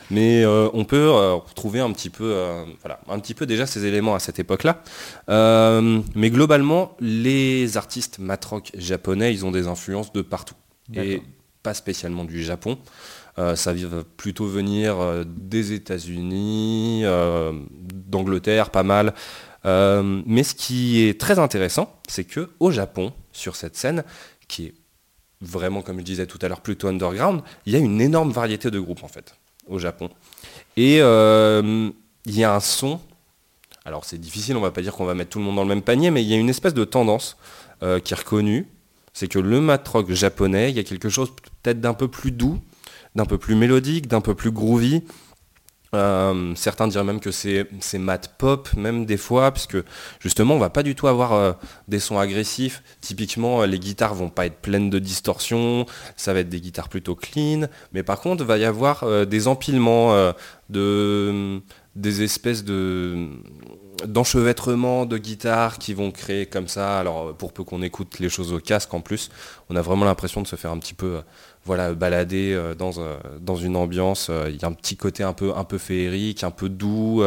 S4: mais euh, on peut euh, retrouver un petit peu, euh, voilà, un petit peu déjà ces éléments à cette époque-là. Mais globalement, les artistes matrock japonais, ils ont des influences de partout et pas spécialement du Japon. Ça va plutôt venir des États-Unis, d'Angleterre, pas mal. Mais ce qui est très intéressant, c'est que au Japon, sur cette scène, qui est vraiment, comme je disais tout à l'heure, plutôt underground, il y a une énorme variété de groupes en fait, au Japon. Et euh, il y a un son, alors c'est difficile, on va pas dire qu'on va mettre tout le monde dans le même panier, mais il y a une espèce de tendance euh, qui est reconnue, c'est que le mat rock japonais, il y a quelque chose peut-être d'un peu plus doux, d'un peu plus mélodique, d'un peu plus groovy. Euh, certains diraient même que c'est mat pop, même des fois, puisque justement, on va pas du tout avoir euh, des sons agressifs. Typiquement, euh, les guitares vont pas être pleines de distorsions, ça va être des guitares plutôt clean. Mais par contre, va y avoir des empilements de des espèces de d'enchevêtrements de guitares qui vont créer comme ça. Alors, pour peu qu'on écoute les choses au casque, en plus, on a vraiment l'impression de se faire un petit peu voilà, balader euh, dans, euh, dans une ambiance. euh, Il y a un petit côté un peu, féerique, un peu doux,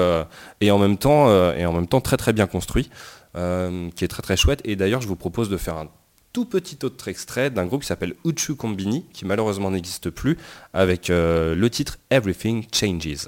S4: et, en même temps, et en même temps très très bien construit, qui est très très chouette. Et d'ailleurs, je vous propose de faire un tout petit autre extrait d'un groupe qui s'appelle Uchu Kombini, qui malheureusement n'existe plus, avec le titre Everything Changes.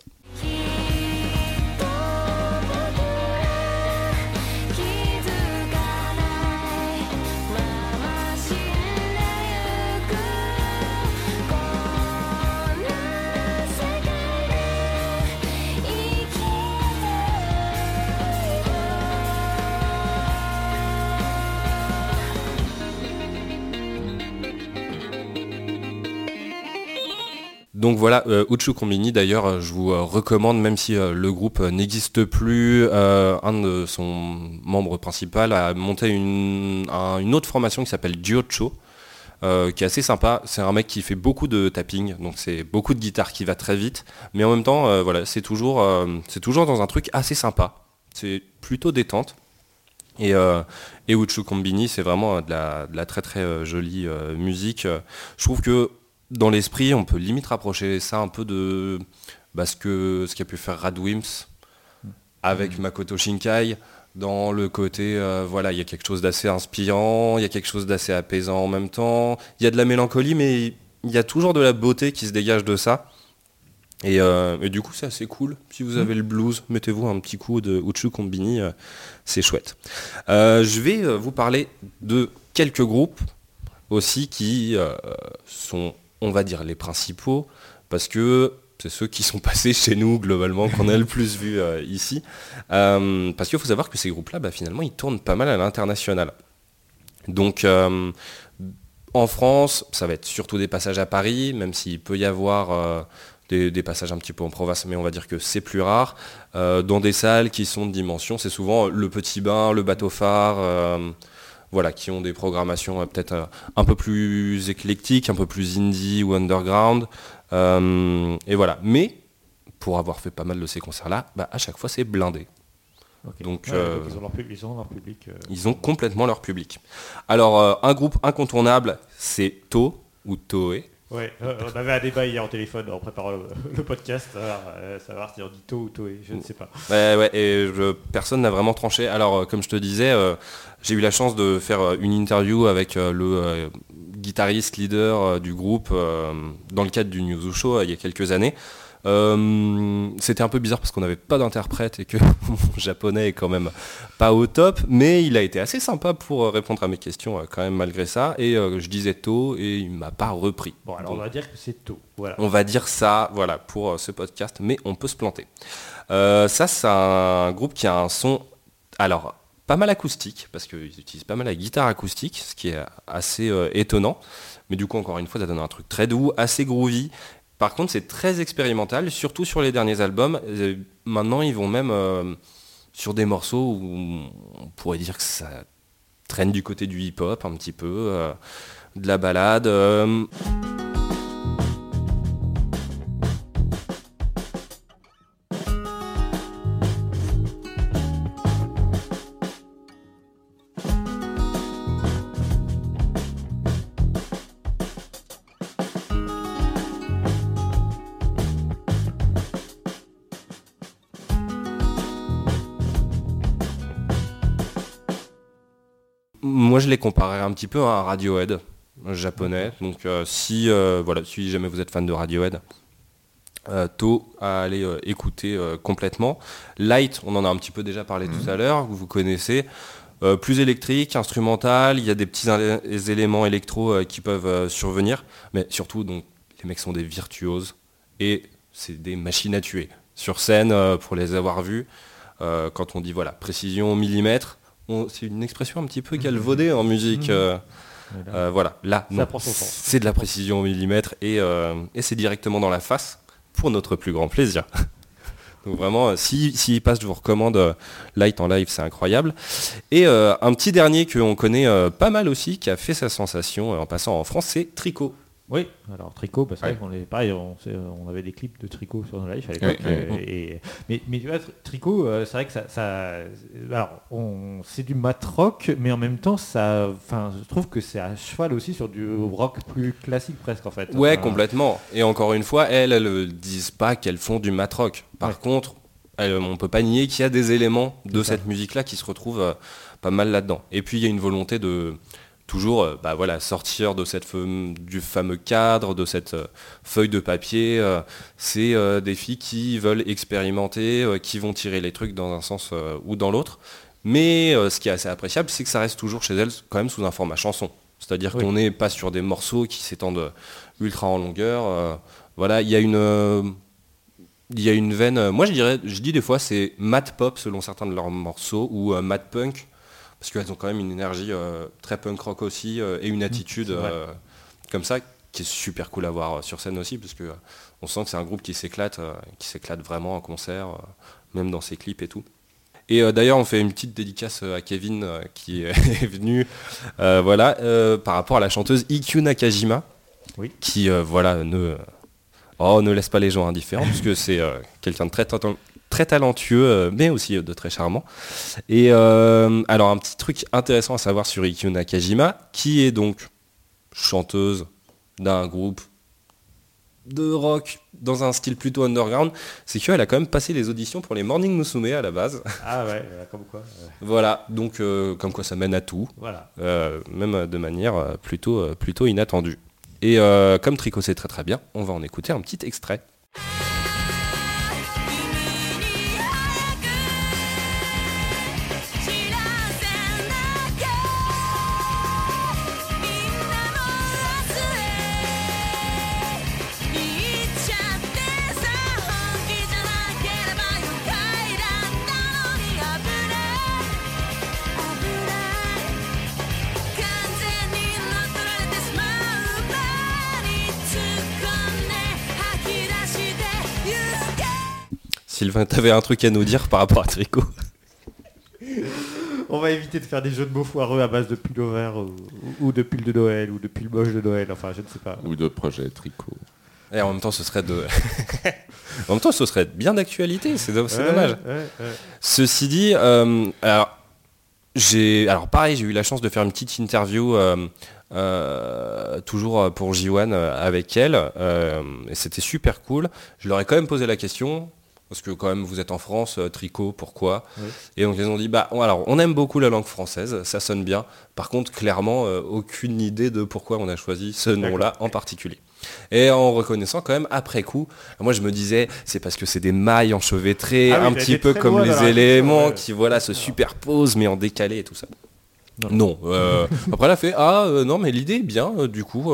S4: Voilà, euh, Uchu Kombini d'ailleurs, euh, je vous euh, recommande, même si le groupe n'existe plus, un de son membre principal a monté une, un- une autre formation qui s'appelle euh, qui est assez sympa. C'est un mec qui fait beaucoup de tapping, donc c'est beaucoup de guitare qui va très vite, mais en même temps, voilà, c'est toujours, dans un truc assez sympa. C'est plutôt détente. Et, Uchu Kombini, c'est vraiment de la, de la très très jolie musique. Je trouve que dans l'esprit, on peut limite rapprocher ça un peu de bah, ce que ce qu'a pu faire Radwimps avec Makoto Shinkai. Dans le côté, euh, voilà, il y a quelque chose d'assez inspirant, il y a quelque chose d'assez apaisant en même temps. Il y a de la mélancolie, mais il y a toujours de la beauté qui se dégage de ça. Et, euh, et du coup, c'est assez cool. Si vous avez le blues, mettez-vous un petit coup de Uchu Kombini, euh, c'est chouette. Euh, je vais vous parler de quelques groupes aussi qui sont, on va dire, les principaux, parce que c'est ceux qui sont passés chez nous globalement, qu'on a le plus vu euh, ici. Euh, parce qu'il faut savoir que ces groupes-là, bah, finalement, ils tournent pas mal à l'international. Donc, euh, en France, ça va être surtout des passages à Paris, même s'il peut y avoir des, passages un petit peu en province, mais on va dire que c'est plus rare. Dans des salles qui sont de dimension, c'est souvent le Petit Bain, le Bateau Phare, voilà, qui ont des programmations euh, peut-être euh, un peu plus éclectiques, un peu plus indie ou underground. Euh, et voilà. Mais pour avoir fait pas mal de ces concerts-là, bah, à chaque fois c'est blindé. Donc,
S2: Ouais,
S4: euh,
S2: ils, ont leur, pub- ils ont leur public. euh,
S4: Ils ont complètement leur public. Alors, euh, un groupe incontournable, c'est To ou Toei.
S2: Ouais, euh, on avait un débat hier au téléphone en préparant le, podcast, savoir, euh, savoir si on dit To ou Toei, je ne sais pas.
S4: Ouais, ouais, et personne n'a vraiment tranché. Alors, euh, comme je te disais, euh, j'ai eu la chance de faire une interview avec le guitariste leader du groupe dans le cadre du News Show il y a quelques années. Euh, C'était un peu bizarre parce qu'on n'avait pas d'interprète et que mon japonais est quand même pas au top, mais il a été assez sympa pour euh, répondre à mes questions euh, quand même malgré ça. Et euh, je disais tôt et il m'a pas repris.
S2: Bon, alors on va dire que c'est. Voilà.
S4: on va dire ça, voilà, pour ce podcast, mais on peut se planter. Euh, ça, c'est un groupe qui a un son, alors, pas mal acoustique, parce qu'ils utilisent pas mal la guitare acoustique, ce qui est assez euh, étonnant. Mais du coup, encore une fois, ça donne un truc très doux, assez groovy. Par contre, c'est très expérimental, surtout sur les derniers albums. Euh, maintenant, ils vont même euh, sur des morceaux où on pourrait dire que ça traîne du côté du hip-hop un petit peu, euh, de la balade. Je les comparerais un petit peu à un Radiohead japonais. Donc, euh, si, euh, voilà, si jamais vous êtes fan de Radiohead, euh, tôt à aller euh, écouter euh, complètement. Light, on en a un petit peu déjà parlé tout à l'heure, vous connaissez. Euh, plus électrique, instrumental, il y a des petits éléments électro euh, qui peuvent euh, survenir, mais surtout donc les mecs sont des virtuoses et c'est des machines à tuer. Sur scène, euh, pour les avoir vus, euh, quand on dit voilà précision millimètre, c'est une expression un petit peu galvaudée en musique.
S2: Mhm.
S4: euh,
S2: Voilà.
S4: euh, voilà, là, c'est de la précision au millimètre et, euh, et c'est directement dans la face pour notre plus grand plaisir. Donc vraiment, si, s'il passe, je vous recommande Light en live, c'est incroyable. Et un petit dernier qu'on connaît pas mal aussi, qui a fait sa sensation en passant en France, c'est Tricot.
S2: Oui, alors Tricot, bah, c'est
S3: Ouais.
S2: vrai qu'on est pareil, on, avait des clips de Tricot sur nos lives à l'époque.
S3: Ouais, ouais.
S2: et- mais, mais tu vois, Tricot, euh, c'est vrai que ça, ça- alors on, c'est du mat rock, mais en même temps, ça, enfin, je trouve que c'est à cheval aussi sur du rock plus classique presque en fait.
S4: Ouais,
S2: Enfin,
S4: complètement. Et encore une fois, elles, elles ne disent pas qu'elles font du mat rock. Par contre, elles, on peut pas nier qu'il y a des éléments de cette musique-là qui se retrouvent euh, pas mal là-dedans. Et puis il y a une volonté de toujours euh, bah, voilà, sortir de cette du fameux cadre, de cette euh, feuille de papier. euh, c'est des filles qui veulent expérimenter, qui vont tirer les trucs dans un sens ou dans l'autre. Mais ce qui est assez appréciable, c'est que ça reste toujours chez elles quand même sous un format chanson. C'est-à-dire
S2: Oui.
S4: qu'on n'est pas sur des morceaux qui s'étendent ultra en longueur. voilà, il y a une, il y a une veine. moi, je dirais, je dis des fois, c'est mat pop selon certains de leurs morceaux ou euh, mat punk, parce qu'elles ont quand même une énergie euh, très punk rock aussi euh, et une attitude
S2: vrai.
S4: euh, comme ça qui est super cool à voir sur scène aussi, parce que on sent que c'est un groupe qui s'éclate, qui s'éclate vraiment en concert, même dans ses clips et tout. Et euh, d'ailleurs, on fait une petite dédicace à Kevin euh, qui est venu, euh, voilà, par rapport à la chanteuse Ikkyu Nakajima,
S2: Oui.
S4: qui, voilà, ne, oh, ne laisse pas les gens indifférents, puisque c'est quelqu'un de très, très talentueux, euh, mais aussi euh, de très charmant. Et euh, alors, un petit truc intéressant à savoir sur Ikkyu Nakajima, qui est donc chanteuse d'un groupe de rock dans un style plutôt underground, c'est qu'elle a quand même passé les auditions pour les Morning Musume à la base.
S2: Ah ouais, comme quoi.
S4: Voilà, donc euh, comme quoi ça mène à tout,
S2: voilà.
S4: euh, même de manière plutôt, plutôt inattendue. Et euh, comme Tricot c'est très très bien, on va en écouter un petit extrait. T'avais un truc à nous dire par rapport à Tricot
S2: On va éviter de faire des jeux de mots foireux à base de pullover ou, ou de pull de Noël ou de pull moche de Noël. Enfin, je ne sais pas.
S3: Ou de projets tricot.
S4: Et en même temps, ce serait de... en même temps, ce serait bien d'actualité, c'est do- c'est
S2: Ouais,
S4: dommage.
S2: ouais, ouais.
S4: Ceci dit, euh, alors, j'ai, alors pareil, j'ai eu la chance de faire une petite interview euh, euh, toujours pour J1 euh, avec elle, euh, et c'était super cool. Je leur ai quand même posé la question. Parce que quand même vous êtes en France, euh, tricot, pourquoi
S2: Oui.
S4: Et donc ils ont dit bah on- alors on aime beaucoup la langue française, ça sonne bien. Par contre clairement euh, aucune idée de pourquoi on a choisi ce nom-là en particulier. Et en reconnaissant quand même après coup, moi je me disais c'est parce que c'est des mailles enchevêtrées,
S2: Ah oui,
S4: un petit peu comme les éléments
S2: ouais.
S4: qui voilà se superposent mais en décalé et tout ça.
S2: Non.
S4: Non. euh, après elle a fait ah euh, non mais l'idée est bien euh, du coup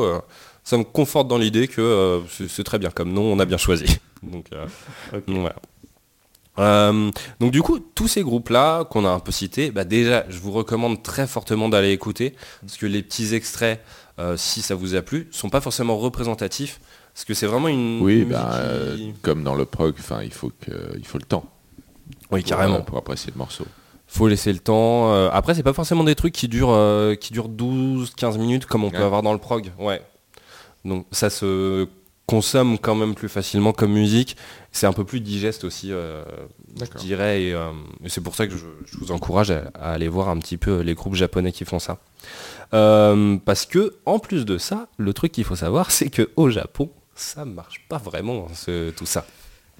S4: ça me conforte dans l'idée que c'est très bien comme nom on a bien choisi. Donc euh,
S2: Ok.
S4: donc, voilà. Euh, donc du coup, tous ces groupes-là qu'on a un peu cités, bah déjà, je vous recommande très fortement d'aller écouter, parce que les petits extraits, euh, si ça vous a plu, sont pas forcément représentatifs, parce que c'est vraiment une
S3: Oui,
S4: musique
S3: bah, euh,
S4: qui-
S3: comme dans le prog, enfin, il faut que, il faut le temps.
S4: oui,
S3: pour,
S4: carrément.
S3: euh, Pour apprécier le morceau.
S4: Faut laisser le temps. Euh, après, c'est pas forcément des trucs qui durent, euh, qui durent 12-15 minutes comme on peut avoir dans le prog. Ouais. Donc ça se consomme quand même plus facilement comme musique. C'est un peu plus digeste aussi, euh, je dirais. Et, euh, et c'est pour ça que je, je vous encourage à, à aller voir un petit peu les groupes japonais qui font ça. Euh, parce que en plus de ça, le truc qu'il faut savoir, c'est que au Japon, ça marche pas vraiment ce- tout ça.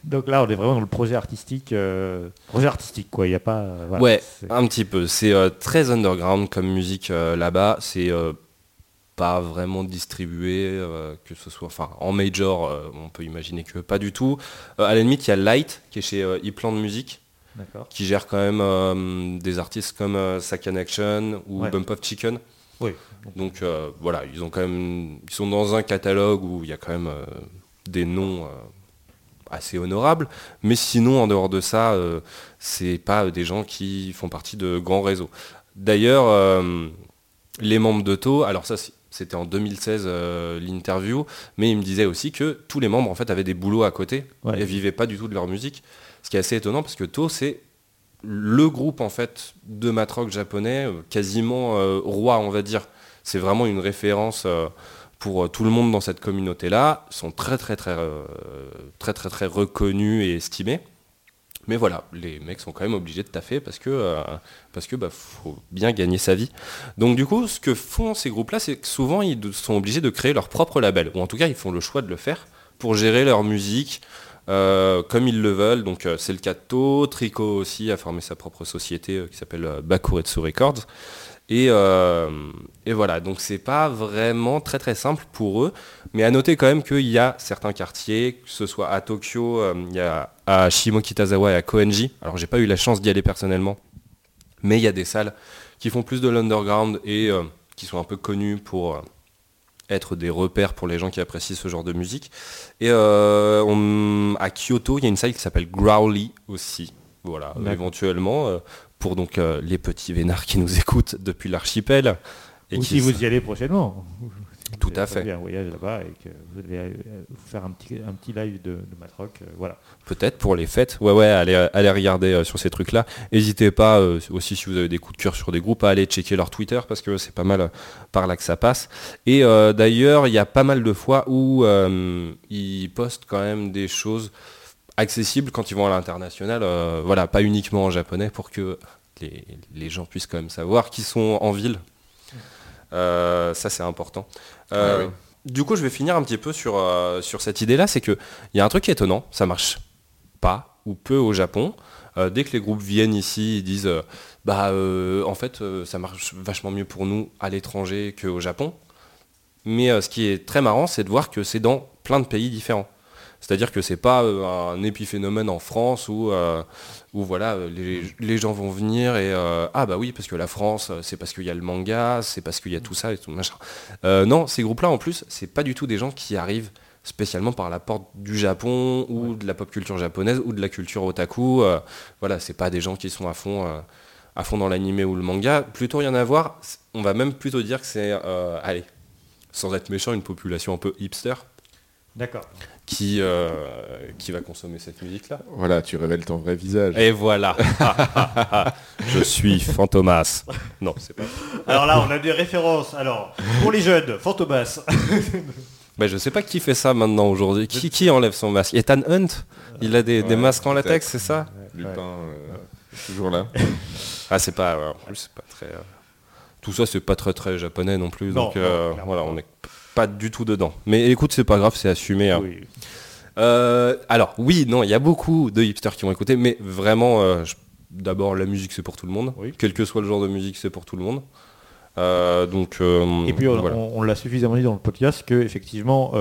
S2: Donc là, on est vraiment dans le projet artistique. euh, projet artistique, quoi. Il n'y a pas. euh, voilà,
S4: ouais, un petit peu. C'est euh, très underground comme musique euh, là-bas. C'est euh, pas vraiment distribués, euh, que ce soit, enfin, en major, euh, on peut imaginer que pas du tout. Euh, à la limite, il y a Light qui est chez E-Plan Music,
S2: D'accord.
S4: qui gère quand même des artistes comme Sakan Action ou
S2: Ouais.
S4: Bump of Chicken.
S2: Oui.
S4: Donc voilà, ils ont quand même, ils sont dans un catalogue où il y a quand même des noms assez honorables. Mais sinon, en dehors de ça, euh, c'est pas des gens qui font partie de grands réseaux. D'ailleurs, euh, les membres de To, alors ça c'est- c'était en 2016 euh, l'interview, mais il me disait aussi que tous les membres en fait avaient des boulots à côté
S2: Ouais.
S4: et vivaient pas du tout de leur musique. Ce qui est assez étonnant parce que To c'est le groupe en fait de matrock japonais, euh, quasiment euh, roi on va dire. C'est vraiment une référence euh, pour tout le monde dans cette communauté-là. Ils sont très très très très très très reconnus et estimés. Mais voilà, les mecs sont quand même obligés de taffer parce que euh, parce que bah, faut bien gagner sa vie. Donc du coup, ce que font ces groupes-là, c'est que souvent ils sont obligés de créer leur propre label, ou en tout cas ils font le choix de le faire pour gérer leur musique euh, comme ils le veulent. Donc euh, c'est le cas de To, Trico aussi a formé sa propre société qui s'appelle Bakuretsu Records. Et, euh, et voilà, donc c'est pas vraiment très très simple pour eux, mais à noter quand même qu'il y a certains quartiers, que ce soit à Tokyo, euh, il y a à Shimokitazawa et à Koenji. Alors j'ai pas eu la chance d'y aller personnellement, mais il y a des salles qui font plus de l'underground et euh, qui sont un peu connues pour euh, être des repères pour les gens qui apprécient ce genre de musique. Et on- à Kyoto, il y a une salle qui s'appelle Growly aussi. Voilà, éventuellement, pour donc euh, les petits vénards qui nous écoutent depuis l'archipel. Et
S2: Ou
S4: qui
S2: si vous y allez prochainement. Si
S4: Tout à fait.
S2: un voyage là-bas et que vous allez euh, faire un petit, un petit live de, de Matrock. euh, voilà.
S4: Peut-être pour les fêtes. Ouais, ouais, allez, allez regarder euh, sur ces trucs-là. N'hésitez pas, euh, aussi si vous avez des coups de cœur sur des groupes, à aller checker leur Twitter parce que c'est pas mal par là que ça passe. Et d'ailleurs, il y a pas mal de fois où ils postent quand même des choses accessibles quand ils vont à l'international. euh, voilà, pas uniquement en japonais pour que les, les gens puissent quand même savoir qu'ils sont en ville. Euh, ça, c'est important. Euh. Du coup, je vais finir un petit peu sur, sur cette idée-là, c'est que il y a un truc qui est étonnant, ça marche pas ou peu au Japon. Dès que les groupes viennent ici, ils disent bah en fait ça marche vachement mieux pour nous à l'étranger qu'au Japon. Mais ce qui est très marrant, c'est de voir que c'est dans plein de pays différents. C'est-à-dire que c'est pas euh, un épiphénomène en France où, euh, où voilà, euh, les, les gens vont venir et euh, ah bah oui parce que la France c'est parce qu'il y a le manga, c'est parce qu'il y a tout ça et tout machin. Euh, non, ces groupes-là en plus c'est pas du tout des gens qui arrivent spécialement par la porte du Japon ou de la pop culture japonaise ou de la culture otaku. voilà, c'est pas des gens qui sont à fond, à fond dans l'animé ou le manga. Plutôt rien à voir. On va même plutôt dire que c'est, euh, allez, sans être méchant, une population un peu hipster
S2: D'accord.
S4: Qui, euh, qui va consommer cette musique-là.
S3: Voilà, tu révèles ton vrai visage.
S4: Et voilà. Je suis Fantomas. Non, c'est pas.
S2: Alors là, on a des références. Alors, pour les jeunes, Fantomas.
S4: Bah, je sais pas qui fait ça maintenant aujourd'hui. Qui, qui enlève son masque? Ethan Hunt? Il a des, des masques en latex, c'est ça?
S3: Lupin, euh, toujours là.
S4: Ah, c'est pas. ouais, en plus, c'est pas très. euh, Tout ça, c'est pas très très japonais non plus.
S2: Non,
S4: donc euh, voilà, on n'est pas du tout dedans. Mais écoute, c'est pas grave, c'est assumé. hein.
S2: Oui.
S4: Euh, alors, oui, non, il y a beaucoup de hipsters qui ont écouté, mais vraiment, euh, d'abord, la musique, c'est pour tout le monde.
S2: Oui.
S4: Quel que soit le genre de musique, c'est pour tout le monde. Euh, donc,
S2: Et puis on,
S4: voilà.
S2: on- on l'a suffisamment dit dans le podcast que effectivement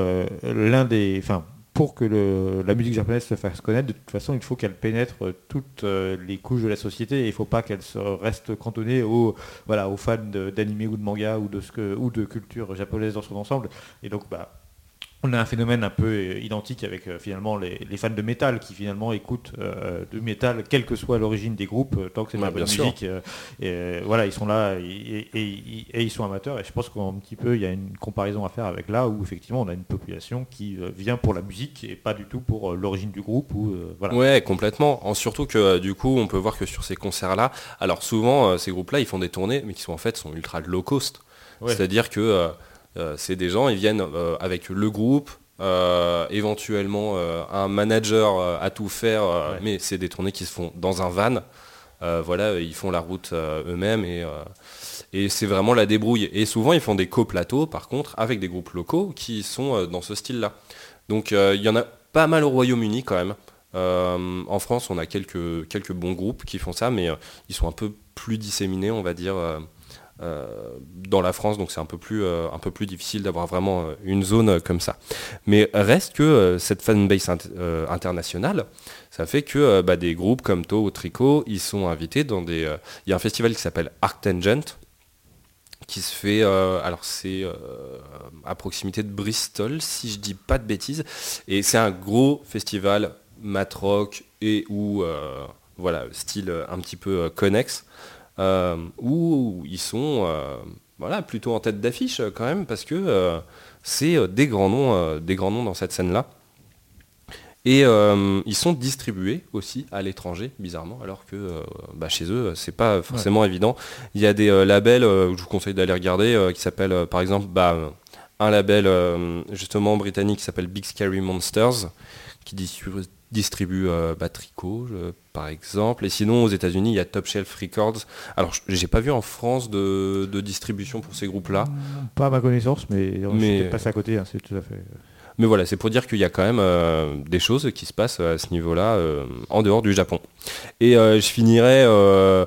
S2: l'un des, enfin pour que la musique japonaise se fasse connaître, de toute façon il faut qu'elle pénètre euh, toutes euh, les couches de la société et il ne faut pas qu'elle reste cantonnée aux fans d'anime ou de manga ou de culture japonaise dans son ensemble. Et donc bah on a un phénomène un peu euh, identique avec euh, finalement les, les fans de métal qui finalement écoutent euh, du métal, quelle que soit l'origine des groupes, euh, tant que c'est de
S4: Ouais,
S2: la bonne musique. et, voilà, ils sont là et, et- et- et ils sont amateurs. Et je pense qu'un petit peu, il y a une comparaison à faire avec là où effectivement on a une population qui vient pour la musique et pas du tout pour l'origine du groupe. Ou, voilà.
S4: Ouais, complètement. En, surtout que du coup, on peut voir que sur ces concerts-là, alors souvent, ces groupes-là, ils font des tournées, mais qui sont en fait sont ultra low cost.
S2: Ouais.
S4: C'est-à-dire que euh, euh, c'est des gens, ils viennent euh, avec le groupe, euh, éventuellement euh, un manager euh, à tout faire, euh,
S2: Ouais.
S4: mais c'est des tournées qui se font dans un van. Euh, voilà, ils font la route euh, eux-mêmes et, euh, et c'est vraiment la débrouille. Et souvent, ils font des co-plateaux, par contre, avec des groupes locaux qui sont euh, dans ce style-là. Donc, euh, il y en a pas mal au Royaume-Uni quand même. Euh, en France, on a quelques, quelques bons groupes qui font ça, mais euh, ils sont un peu plus disséminés, on va dire, euh, euh, dans la France, donc c'est un peu plus, euh, difficile d'avoir vraiment euh, une zone euh, comme ça. Mais reste que euh, cette fanbase int- euh, internationale, ça fait que euh, bah, des groupes comme To ou Tricot, ils sont invités dans des... euh, Il y a un festival qui s'appelle Arctangent, qui se fait, euh, alors c'est euh, à proximité de Bristol, si je dis pas de bêtises, et c'est un gros festival mat rock et ou euh, voilà style euh, un petit peu euh, connexe, euh, où ils sont euh, voilà plutôt en tête d'affiche euh, quand même parce que euh, c'est euh, des grands noms, euh, des grands noms dans cette scène là. Et euh, ils sont distribués aussi à l'étranger, bizarrement, alors que euh, bah, chez eux, c'est pas forcément évident. Il y a des euh, labels, euh, je vous conseille d'aller regarder, euh, qui s'appellent euh, par exemple bah, euh, un label euh, justement britannique qui s'appelle Big Scary Monsters, qui distribue, distribue euh, bah, Tricot, je- par exemple. Et sinon, aux États-Unis, il y a Top Shelf Records. Alors, j'ai pas vu en France de, de distribution pour ces groupes-là.
S2: Pas à ma connaissance, mais, on
S4: Mais-
S2: passé à côté, hein, c'est tout à fait.
S4: Mais voilà, c'est pour dire qu'il y a quand même euh, des choses qui se passent à ce niveau-là euh, en dehors du Japon. Et euh, je finirai euh,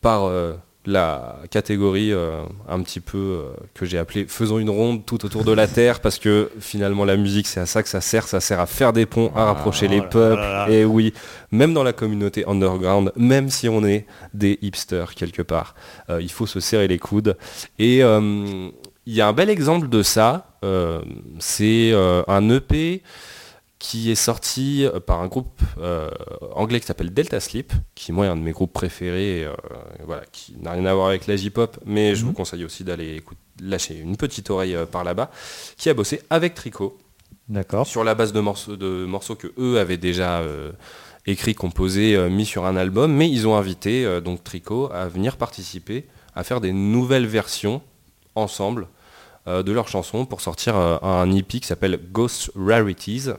S4: par euh, la catégorie euh, un petit peu euh, que j'ai appelée faisons une ronde tout autour de la Terre parce que finalement la musique c'est à ça que ça sert, ça sert à faire des ponts, à rapprocher les
S2: oh là
S4: peuples. Et oui, même dans la communauté underground, même si on est des hipsters quelque part, euh, il faut se serrer les coudes. Et il y a un bel exemple de ça. c'est un EP qui est sorti euh, par un groupe euh, anglais qui s'appelle Delta Sleep, qui moi est un de mes groupes préférés, euh, voilà, qui n'a rien à voir avec la J-pop, mais je vous conseille aussi d'aller lâcher une petite oreille par là-bas, qui a bossé avec Tricot
S2: D'accord.
S4: sur la base de morceaux, de morceaux que eux avaient déjà euh, écrits, composés, euh, mis sur un album, mais ils ont invité euh, donc Tricot à venir participer, à faire des nouvelles versions ensemble de leurs chansons pour sortir un EP qui s'appelle Ghost Rarities.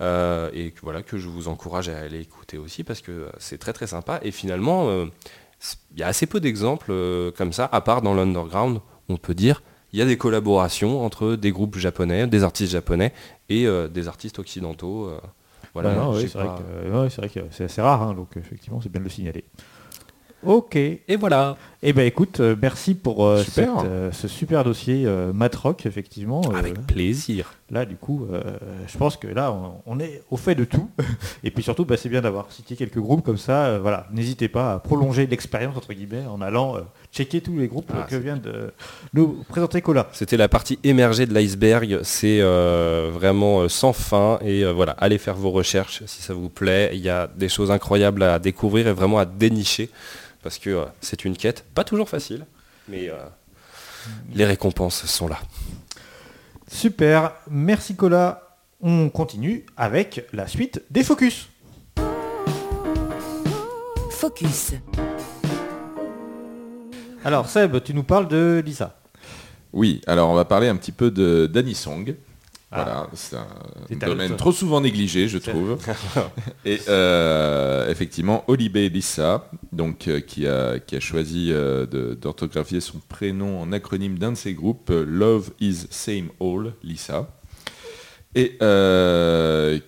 S4: Euh, et que, voilà que je vous encourage à aller écouter aussi parce que euh, c'est très très sympa et finalement euh, il y a assez peu d'exemples euh, comme ça à part dans l'underground on peut dire il y a des collaborations entre des groupes japonais, des artistes japonais et des artistes occidentaux. voilà,
S2: Bah oui, c'est vrai, que, ouais, vrai que c'est assez rare, hein, donc effectivement c'est bien de le signaler. Ok. Et
S4: voilà.
S2: ben écoute, euh, merci pour euh,
S3: Super.
S2: cette, euh, ce super dossier Matrock, effectivement.
S4: Avec plaisir.
S2: Là, du coup, je pense que là, on, on est au fait de tout. Et puis surtout, bah, c'est bien d'avoir cité quelques groupes comme ça. voilà, n'hésitez pas à prolonger l'expérience entre guillemets en allant checker tous les groupes
S4: Ah,
S2: que vient de nous présenter Cola.
S4: C'était la partie émergée de l'iceberg. C'est vraiment sans fin. Et voilà, allez faire vos recherches si ça vous plaît. Il y a des choses incroyables à découvrir et vraiment à dénicher. Parce que euh, c'est une quête, pas toujours facile, mais euh, les récompenses sont là.
S2: Super, merci Cola. On continue avec la suite des focus.
S1: Focus.
S2: Alors Seb, tu nous parles de Lisa.
S3: Oui, alors on va parler un petit peu de
S2: Ah.
S3: Voilà, c'est un domaine trop souvent négligé, je trouve. Et euh, effectivement, Olibe Lissa, donc, euh, qui, a, qui a choisi euh, d'orthographier son prénom en acronyme d'un de ses groupes, Love is Same All, Lissa. Et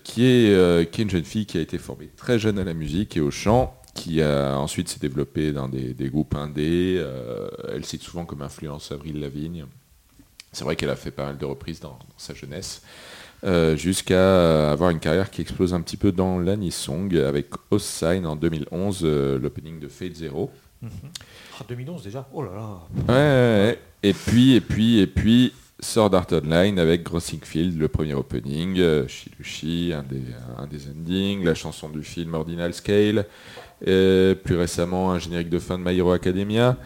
S3: qui, est, qui est une jeune fille qui a été formée très jeune à la musique et au chant, qui a ensuite s'est développée dans des, des groupes indés. elle cite souvent comme influence Avril Lavigne. C'est vrai qu'elle a fait pas mal de reprises dans, dans sa jeunesse, euh, jusqu'à avoir une carrière qui explose un petit peu dans l'anisong avec Sign en 2011, euh, l'opening de Fate Zero.
S2: 2011 déjà? Oh là là.
S3: Ouais, ouais, ouais. Et puis, et puis, et puis, Sword Art Online avec Grossingfield, le premier opening, euh, Shilushi, un des, un des endings, la chanson du film Ordinal Scale, et plus récemment un générique de fin de My Hero Academia,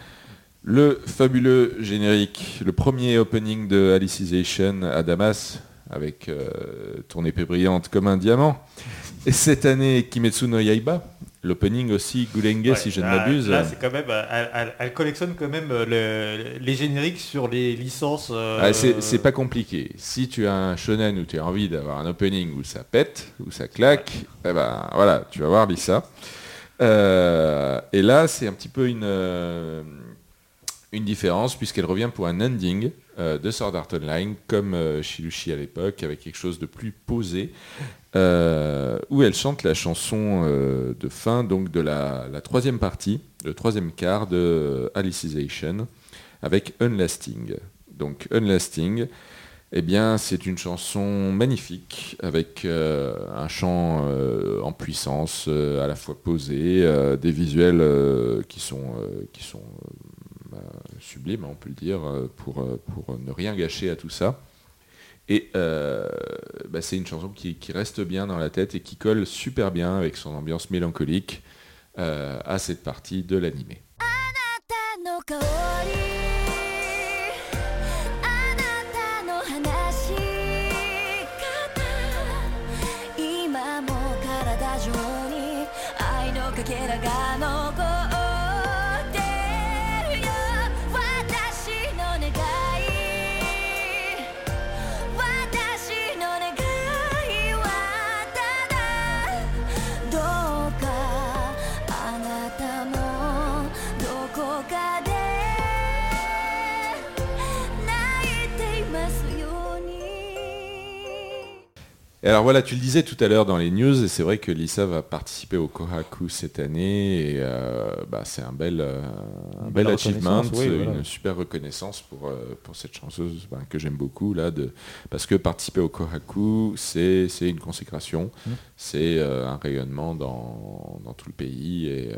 S3: le fabuleux générique, le premier opening de Alicization à Damas, avec euh, ton épée brillante comme un diamant. Et cette année, Kimetsu no Yaiba, l'opening aussi Gulenge, si je ne m'abuse.
S2: Là, c'est quand même, elle, elle- elle collectionne quand même euh, le- les génériques sur les licences. euh,
S3: Ah, c'est pas compliqué. Si tu as un shonen où tu as envie d'avoir un opening où ça pète, où ça claque, eh ben voilà, tu vas voir Lisa. Euh, et là, c'est un petit peu une, une différence puisqu'elle revient pour un ending euh, de Sword Art Online comme euh, Shilushi à l'époque avec quelque chose de plus posé euh, où elle chante la chanson de fin donc de la, troisième partie, le troisième quart de Alicization avec Unlasting. Donc Unlasting, eh bien, c'est une chanson magnifique avec un chant en puissance, à la fois posé, des visuels qui sont euh, bah, sublimes, on peut le dire, euh, pour, euh, pour ne rien gâcher à tout ça. Et euh, bah, c'est une chanson qui, reste bien dans la tête et qui colle super bien avec son ambiance mélancolique euh, à cette partie de l'animé. Et alors voilà, tu le disais tout à l'heure dans les news, et c'est vrai que Lisa va participer au Kohaku cette année, et euh, bah, c'est un bel, euh, un bel achievement,
S2: oui,
S3: une
S2: voilà.
S3: super reconnaissance pour, euh, pour cette chanteuse ben, que j'aime beaucoup, là, de, parce que participer au Kohaku, c'est une consécration,
S2: Mm.
S3: c'est un rayonnement dans, dans tout le pays, et,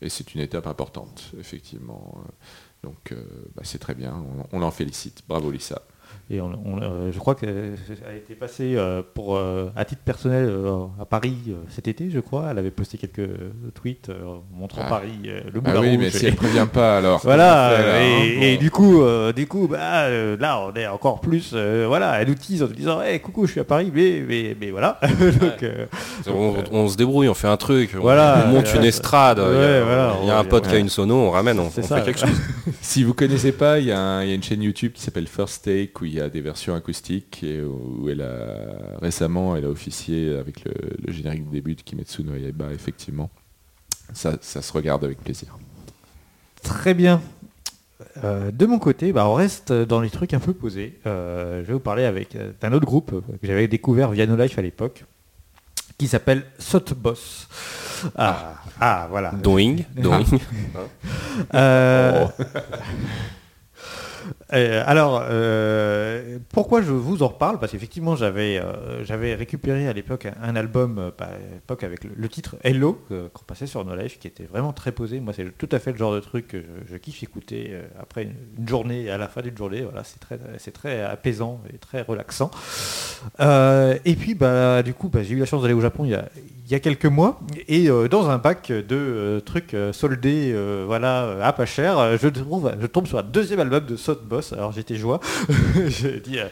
S3: et c'est une étape importante, effectivement. Donc bah, c'est très bien, on, on l'en félicite. Bravo Lisa.
S2: Et on- on- euh, je crois qu'elle a été passée euh, pour, euh, à titre personnel euh, à Paris euh, cet été, je crois. Elle avait posté quelques tweets euh, montrant
S3: Ah.
S2: Paris, euh, le
S3: Ah
S2: Moulin
S3: oui,
S2: Rouge.
S3: mais si
S2: Et-
S3: elle ne prévient pas alors.
S2: Voilà,
S3: fait, là,
S2: et,
S3: hein
S2: et
S3: Bon.
S2: du coup, euh, du coup, bah, euh, là, on est encore plus, euh, voilà, elle nous tease en nous disant, hey, coucou, je suis à Paris, mais, mais, mais voilà. Donc, euh,
S4: On, on se débrouille, on fait un truc, on-
S2: Voilà,
S4: on monte une
S2: ouais.
S4: estrade, il y a,
S2: Ouais, voilà,
S4: il y a un
S2: ouais,
S4: pote qui a une sono, on ramène, on,
S2: C'est
S4: on
S2: ça.
S4: fait quelque chose.
S3: Si vous connaissez pas, il y, a un- il y a une chaîne YouTube qui s'appelle First Take où il y a des versions acoustiques et où elle a récemment elle a officié avec le, le générique de début de Kimetsu no Yaiba effectivement. Ça, ça se regarde avec plaisir.
S2: Très bien. Euh, de mon côté, bah, on reste dans les trucs un peu posés. Euh, je vais vous parler avec euh, d'un autre groupe que j'avais découvert via No Life à l'époque, qui s'appelle Sotboss. Ah, ah, voilà.
S4: Doing, doing.
S2: Euh, euh, alors, euh, pourquoi je vous en reparle? Parce qu'effectivement, j'avais euh, j'avais récupéré à l'époque un, album, euh, bah, à l'époque avec le, titre Hello, qu'on passait sur No Life, qui était vraiment très posé. Moi, c'est tout à fait le genre de truc que je, kiffe écouter euh, après une, journée, à la fin d'une journée. Voilà, c'est très, très apaisant et très relaxant. Et puis, bah, du coup, bah, j'ai eu la chance d'aller au Japon il y a, quelques mois, et dans un bac de trucs soldés, voilà, à pas cher, je, tombe sur un deuxième album de Sot Boss. Alors j'étais joie.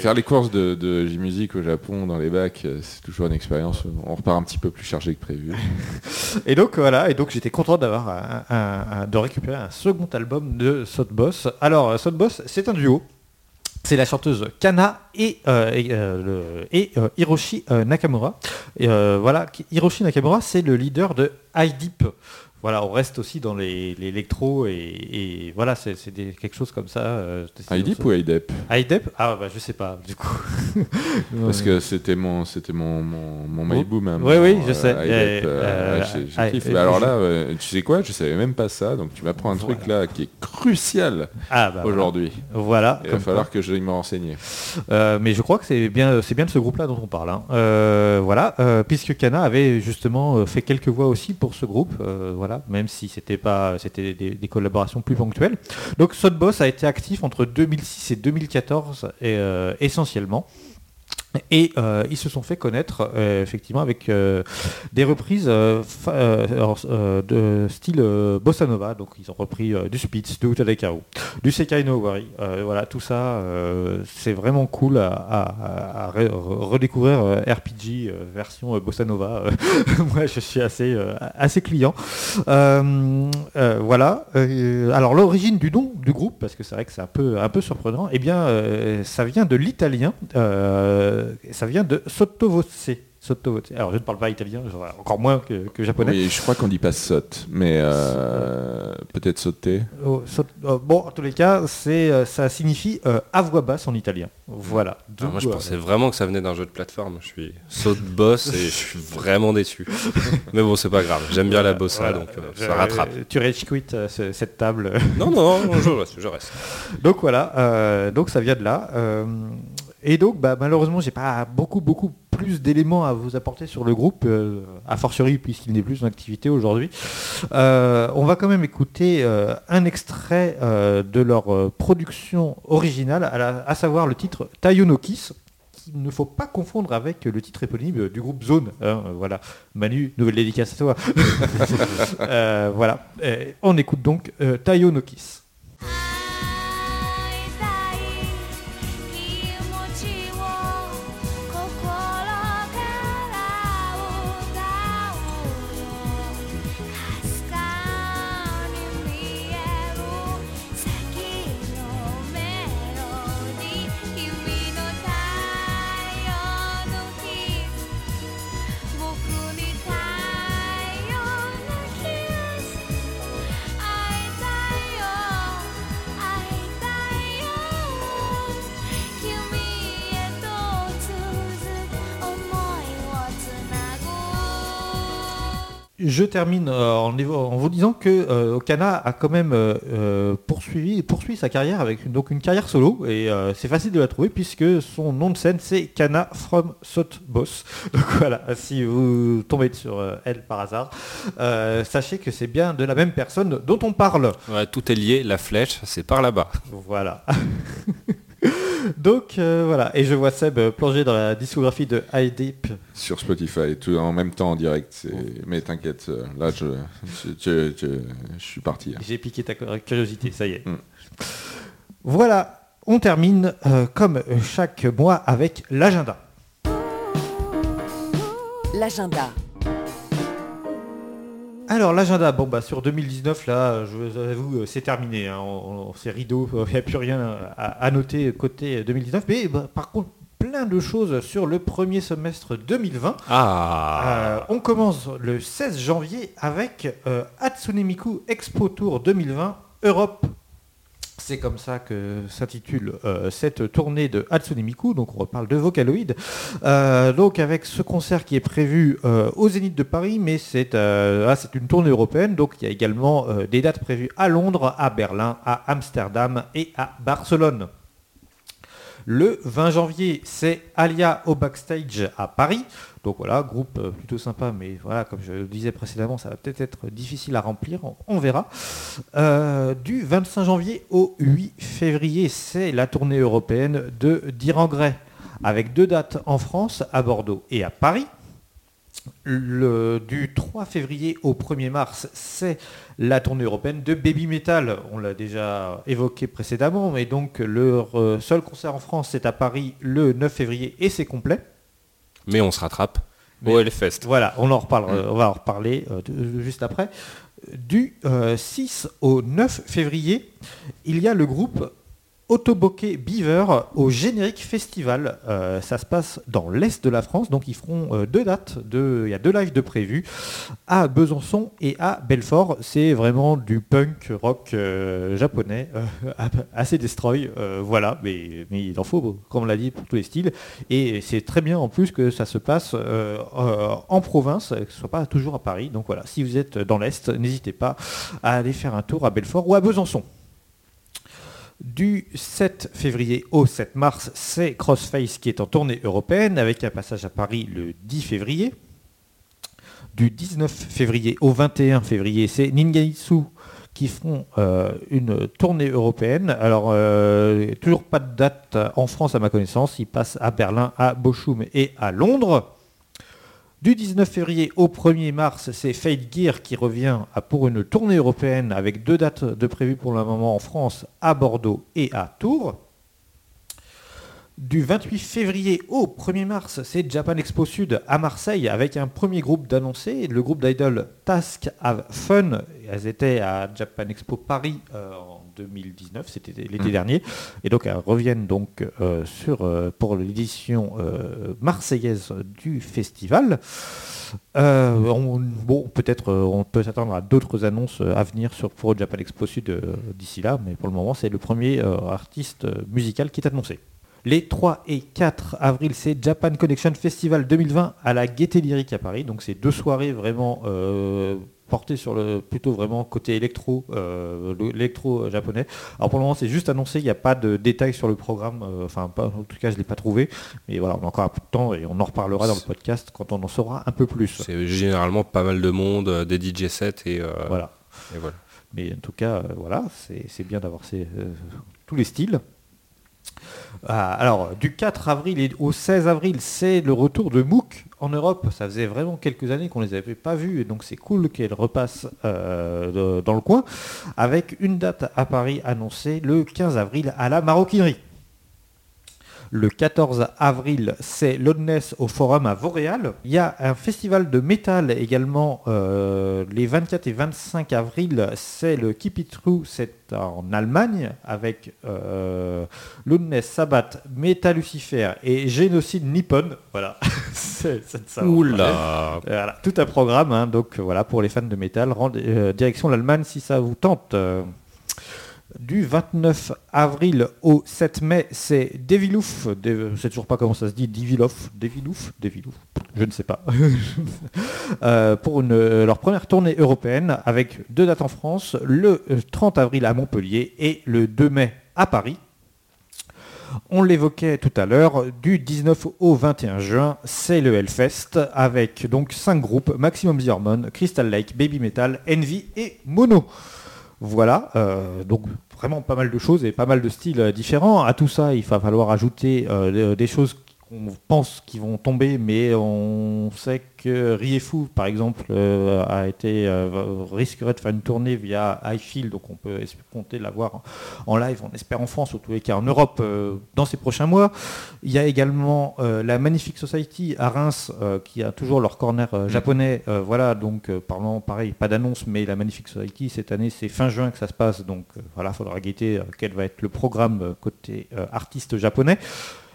S3: faire les courses de, de J-Music au Japon dans les bacs, euh, c'est toujours une expérience. On repart un petit peu plus chargé que prévu.
S2: Et donc voilà, et donc j'étais content d'avoir un- un- un- de récupérer un second album de Boss. Alors Boss, c'est un duo. C'est la chanteuse Kana et, euh, et, euh, le- et, euh, Hiroshi euh, Nakamura. Et, euh, voilà, Hiroshi Nakamura, c'est le leader de iDeep. Voilà, on reste aussi dans les- l'électro et, et voilà, c'est quelque chose comme ça. euh,
S3: IDEP ou IDEP
S2: iDeep Ah bah je sais pas, du coup.
S3: Parce que c'était mon, c'était mon, mon, hein,
S2: Oui, oui, je sais.
S3: IDEP,
S2: Euh,
S3: euh, alors là, euh, tu sais quoi? Je savais même pas ça. Donc tu m'apprends un truc là qui est crucial
S2: Ah bah
S3: aujourd'hui.
S2: Voilà.
S3: Il va falloir
S2: quoi.
S3: que je me renseigner.
S2: Euh, mais je crois que c'est bien, c'est bien de ce groupe-là dont on parle. hein. Euh, voilà, puisque Kana avait justement fait quelques voix aussi pour ce groupe, même si c'était pas, c'était des, des collaborations plus ponctuelles. Donc Sotboss a été actif entre 2006 et 2014 et, euh, essentiellement. Et euh, ils se sont fait connaître euh, effectivement avec euh, des reprises de style bossa nova. Donc ils ont repris du Spitz, de Utada Hikaru, du Sekai no Owari. Euh, voilà, tout ça, c'est vraiment cool à, à- à re- re- redécouvrir RPG version bossa nova. Moi, je suis assez, assez client. Voilà. Alors l'origine du nom du groupe, parce que c'est vrai que c'est un peu, un peu surprenant, eh bien, ça vient de l'italien. Euh, ça vient de Sottovoce. Sottovoce. Alors je ne parle pas italien, encore moins que, que japonais.
S3: Oui, je crois qu'on dit pas saute, mais euh, peut-être sauter.
S2: Oh, saut- euh, bon, en tous les cas, c'est, euh, ça signifie euh, à voix basse en italien. Voilà.
S4: Alors moi, je pensais vraiment que ça venait d'un jeu de plateforme. Je suis saut de boss et je suis vraiment déçu. Mais bon, c'est pas grave. J'aime bien la bossa,
S2: voilà.
S4: donc euh, ça rattrape.
S2: Tu rage quit euh, cette table.
S4: Non, non, non, je reste, je reste.
S2: donc voilà, euh, donc ça vient de là. Et donc, bah, malheureusement, j'ai pas beaucoup, beaucoup plus d'éléments à vous apporter sur le groupe, euh, a fortiori puisqu'il n'est plus en activité aujourd'hui. Euh, on va quand même écouter euh, un extrait euh, de leur production originale, à, savoir le titre Tayonokis, qu'il ne faut pas confondre avec le titre éponyme du groupe Zone. hein, voilà, Manu, nouvelle dédicace à toi. Voilà, on écoute donc Tayonokis. Termine euh, en, vous disant que euh, Okana a quand même euh, poursuivi, poursuivi sa carrière avec une, donc une carrière solo et c'est facile de la trouver puisque son nom de scène c'est Kana from Sot Boss. Donc voilà, si vous tombez sur elle par hasard, sachez que c'est bien de la même personne dont on parle.
S4: Ouais, tout est lié, la flèche, c'est par là-bas.
S2: Voilà. donc euh, voilà, et je vois Seb euh, plonger dans la discographie de High Deep.
S3: Sur Spotify, tout en même temps en direct. Mais t'inquiète, euh, là je, je, je- je- je suis parti. hein.
S2: J'ai piqué ta curiosité, ça y est.
S3: Mm.
S2: Voilà, on termine euh, comme chaque mois avec l'agenda.
S1: L'agenda.
S2: Alors l'agenda, bon bah sur 2019 là, je vous avoue, euh, c'est terminé, hein, on, on- c'est rideau, il n'y a plus rien à, à noter côté 2019, mais bah, par contre plein de choses sur le premier semestre 2020.
S4: Ah
S2: Euh, on commence le 16 janvier avec euh, Hatsune Miku Expo Tour 2020 Europe. C'est comme ça que s'intitule euh, cette tournée de Hatsune Miku, donc on reparle de Vocaloid. Euh, donc avec ce concert qui est prévu euh, au Zénith de Paris, mais c'est ah, c'est une tournée européenne, donc il y a également des dates prévues à Londres, à Berlin, à Amsterdam et à Barcelone. Le 20 janvier, c'est Alia au backstage à Paris. Donc voilà, groupe euh, plutôt sympa, mais voilà, comme je le disais précédemment, ça va peut-être être difficile à remplir, on, verra. Euh, du 25 janvier au 8 février, c'est la tournée européenne de Dirangray, avec deux dates en France, à Bordeaux et à Paris. Le, du 3 février au 1er mars, c'est la tournée européenne de Baby Metal. On l'a déjà évoqué précédemment, mais donc leur euh, seul concert en France, c'est à Paris le 9 février et c'est complet.
S4: Mais on se rattrape
S2: Mais-
S4: au Hellfest.
S2: Voilà, on en reparle, on va en reparler euh, de- de- juste après. Du euh, 6 au 9 février, il y a le groupe Autoboké Beaver au Générique Festival. Euh, ça se passe dans l'est de la France, donc ils feront euh, deux dates, il y a deux lives de prévus, à Besançon et à Belfort. C'est vraiment du punk rock euh, japonais, assez destroy, voilà, mais, il en faut, comme on l'a dit, pour tous les styles. Et c'est très bien en plus que ça se passe en province, que ce soit pas toujours à Paris. Donc voilà, si vous êtes dans l'Est, n'hésitez pas à aller faire un tour à Belfort ou à Besançon. Du 7 février au 7 mars, c'est Crossface qui est en tournée européenne avec un passage à Paris le 10 février. Du 19 février au 21 février, c'est Ningaitsu qui feront euh, une tournée européenne. Alors, euh, toujours pas de date en France à ma connaissance. Ils passent à Berlin, à Bochum et à Londres. Du 19 février au 1er mars, c'est Fade Gear qui revient pour une tournée européenne avec deux dates de prévues pour le moment en France, à Bordeaux et à Tours. Du 28 février au 1er mars, c'est Japan Expo Sud à Marseille avec un premier groupe d'annoncés, le groupe d'idol Task Have Fun. Elles étaient à Japan Expo Paris euh, 2019, c'était l'été dernier, et donc elles reviennent donc euh, sur, euh, pour l'édition euh, marseillaise du festival. On- bon, peut-être on peut s'attendre à d'autres annonces à venir sur pour Japan Expo Sud d'ici là, mais pour le moment c'est le premier artiste musical qui est annoncé. Les 3 et 4 avril, c'est Japan Connection Festival 2020 à la Gaieté Lyrique à Paris. Donc c'est deux soirées vraiment euh, portées sur le plutôt vraiment côté électro, euh, le- l'électro japonais. Alors pour le moment c'est juste annoncé, il n'y a pas de détails sur le programme. euh, Enfin pas- en tout cas je ne l'ai pas trouvé. Mais voilà, on a encore un peu de temps et on en reparlera dans le podcast quand on en saura un peu plus.
S4: C'est généralement pas mal de monde, euh, des DJ sets et, euh,
S2: Voilà.
S4: et voilà.
S2: Mais en tout cas, euh, voilà, c'est bien d'avoir ces, euh, tous les styles. Ah, alors, du 4 avril au 16 avril, c'est le retour de MOOC en Europe. Ça faisait vraiment quelques années qu'on ne les avait pas vus, et donc c'est cool qu'elles repassent euh, dans le coin, avec une date à Paris annoncée le 15 avril à la maroquinerie. Le 14 avril, c'est l'Oddness au Forum à Vauréal. Il y a un festival de métal également euh, les 24 et 25 avril. C'est le Keep It True, c'est en Allemagne avec euh, l'Oddness, Sabbath, Metal Lucifer et Génocide Nippon. Voilà. C'est- c'est de ça.
S4: Oula
S2: Voilà, tout un programme, hein, donc voilà, pour les fans de métal, euh, direction l'Allemagne si ça vous tente. Euh, du 29 avril au 7 mai, c'est Devilouf, Dev- je sais toujours pas comment ça se dit, Devilouf, Devilouf, Devilouf, je ne sais pas, Euh, pour euh, leur première tournée européenne avec deux dates en France, le euh, 30 avril à Montpellier et le 2 mai à Paris. On l'évoquait tout à l'heure, du 19 au 21 juin, c'est le Hellfest avec donc 5 groupes, Maximum The Crystal Lake, Baby Metal, Envy et Mono. Voilà, euh, donc vraiment pas mal de choses et pas mal de styles euh, différents. À tout ça, il va falloir ajouter euh, des choses qu'on pense qui vont tomber, mais on sait que Riefu, par exemple, euh, a été euh, risquerait de faire une tournée via Highfield, donc on peut compter l'avoir en live, on espère en France, ou tous en Europe, euh, dans ces prochains mois. Il y a également la Magnifique Society à Reims, qui a toujours leur corner japonais. Voilà, donc parlant, pareil, pas d'annonce, mais la Magnifique Society, cette année, c'est fin juin que ça se passe, donc voilà, il faudra guetter quel va être le programme côté artiste japonais.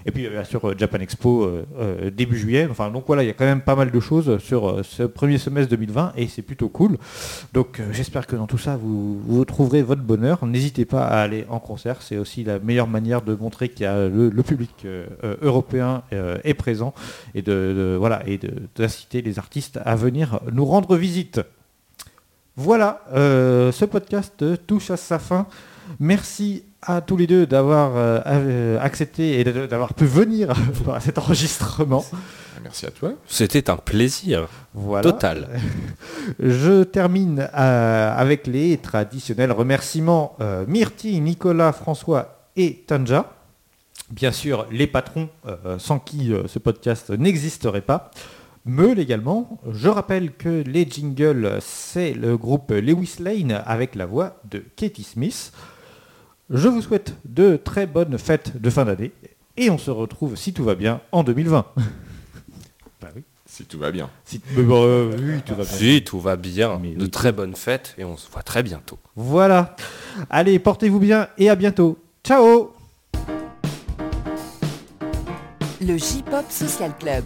S2: Et puis euh, bien sûr euh, Japan Expo euh, euh, début juillet. Enfin donc voilà, il y a quand même pas mal de choses sur euh, ce premier semestre 2020 et c'est plutôt cool. Donc euh, j'espère que dans tout ça vous, trouverez votre bonheur. N'hésitez pas à aller en concert, c'est aussi la meilleure manière de montrer qu'il y a le, public euh, euh, européen euh, est présent et de, voilà et d'inciter les artistes à venir nous rendre visite. Voilà, euh, ce podcast touche à sa fin. Merci à tous les deux d'avoir euh, euh, accepté et d'avoir pu venir à cet enregistrement.
S3: Merci à toi.
S4: C'était un plaisir
S2: Voilà.
S4: total.
S2: Je termine euh, avec les traditionnels remerciements euh, Myrtille, Nicolas, François et Tanja. Bien sûr, les patrons euh, sans qui euh, ce podcast n'existerait pas. Meul également. Je rappelle que les jingles, c'est le groupe Lewis Lane avec la voix de Katie Smith. Je vous souhaite de très bonnes fêtes de fin d'année et on se retrouve, si tout va bien, en 2020. bah oui.
S3: Si tout va bien.
S2: Si- mais bon, euh, oui, tout va bien.
S4: Si, tout va bien.
S2: Mais
S4: de
S2: oui.
S4: très bonnes fêtes et on se voit très bientôt.
S2: Voilà. Allez, portez-vous bien et à bientôt. Ciao
S1: Le J-Pop Social Club.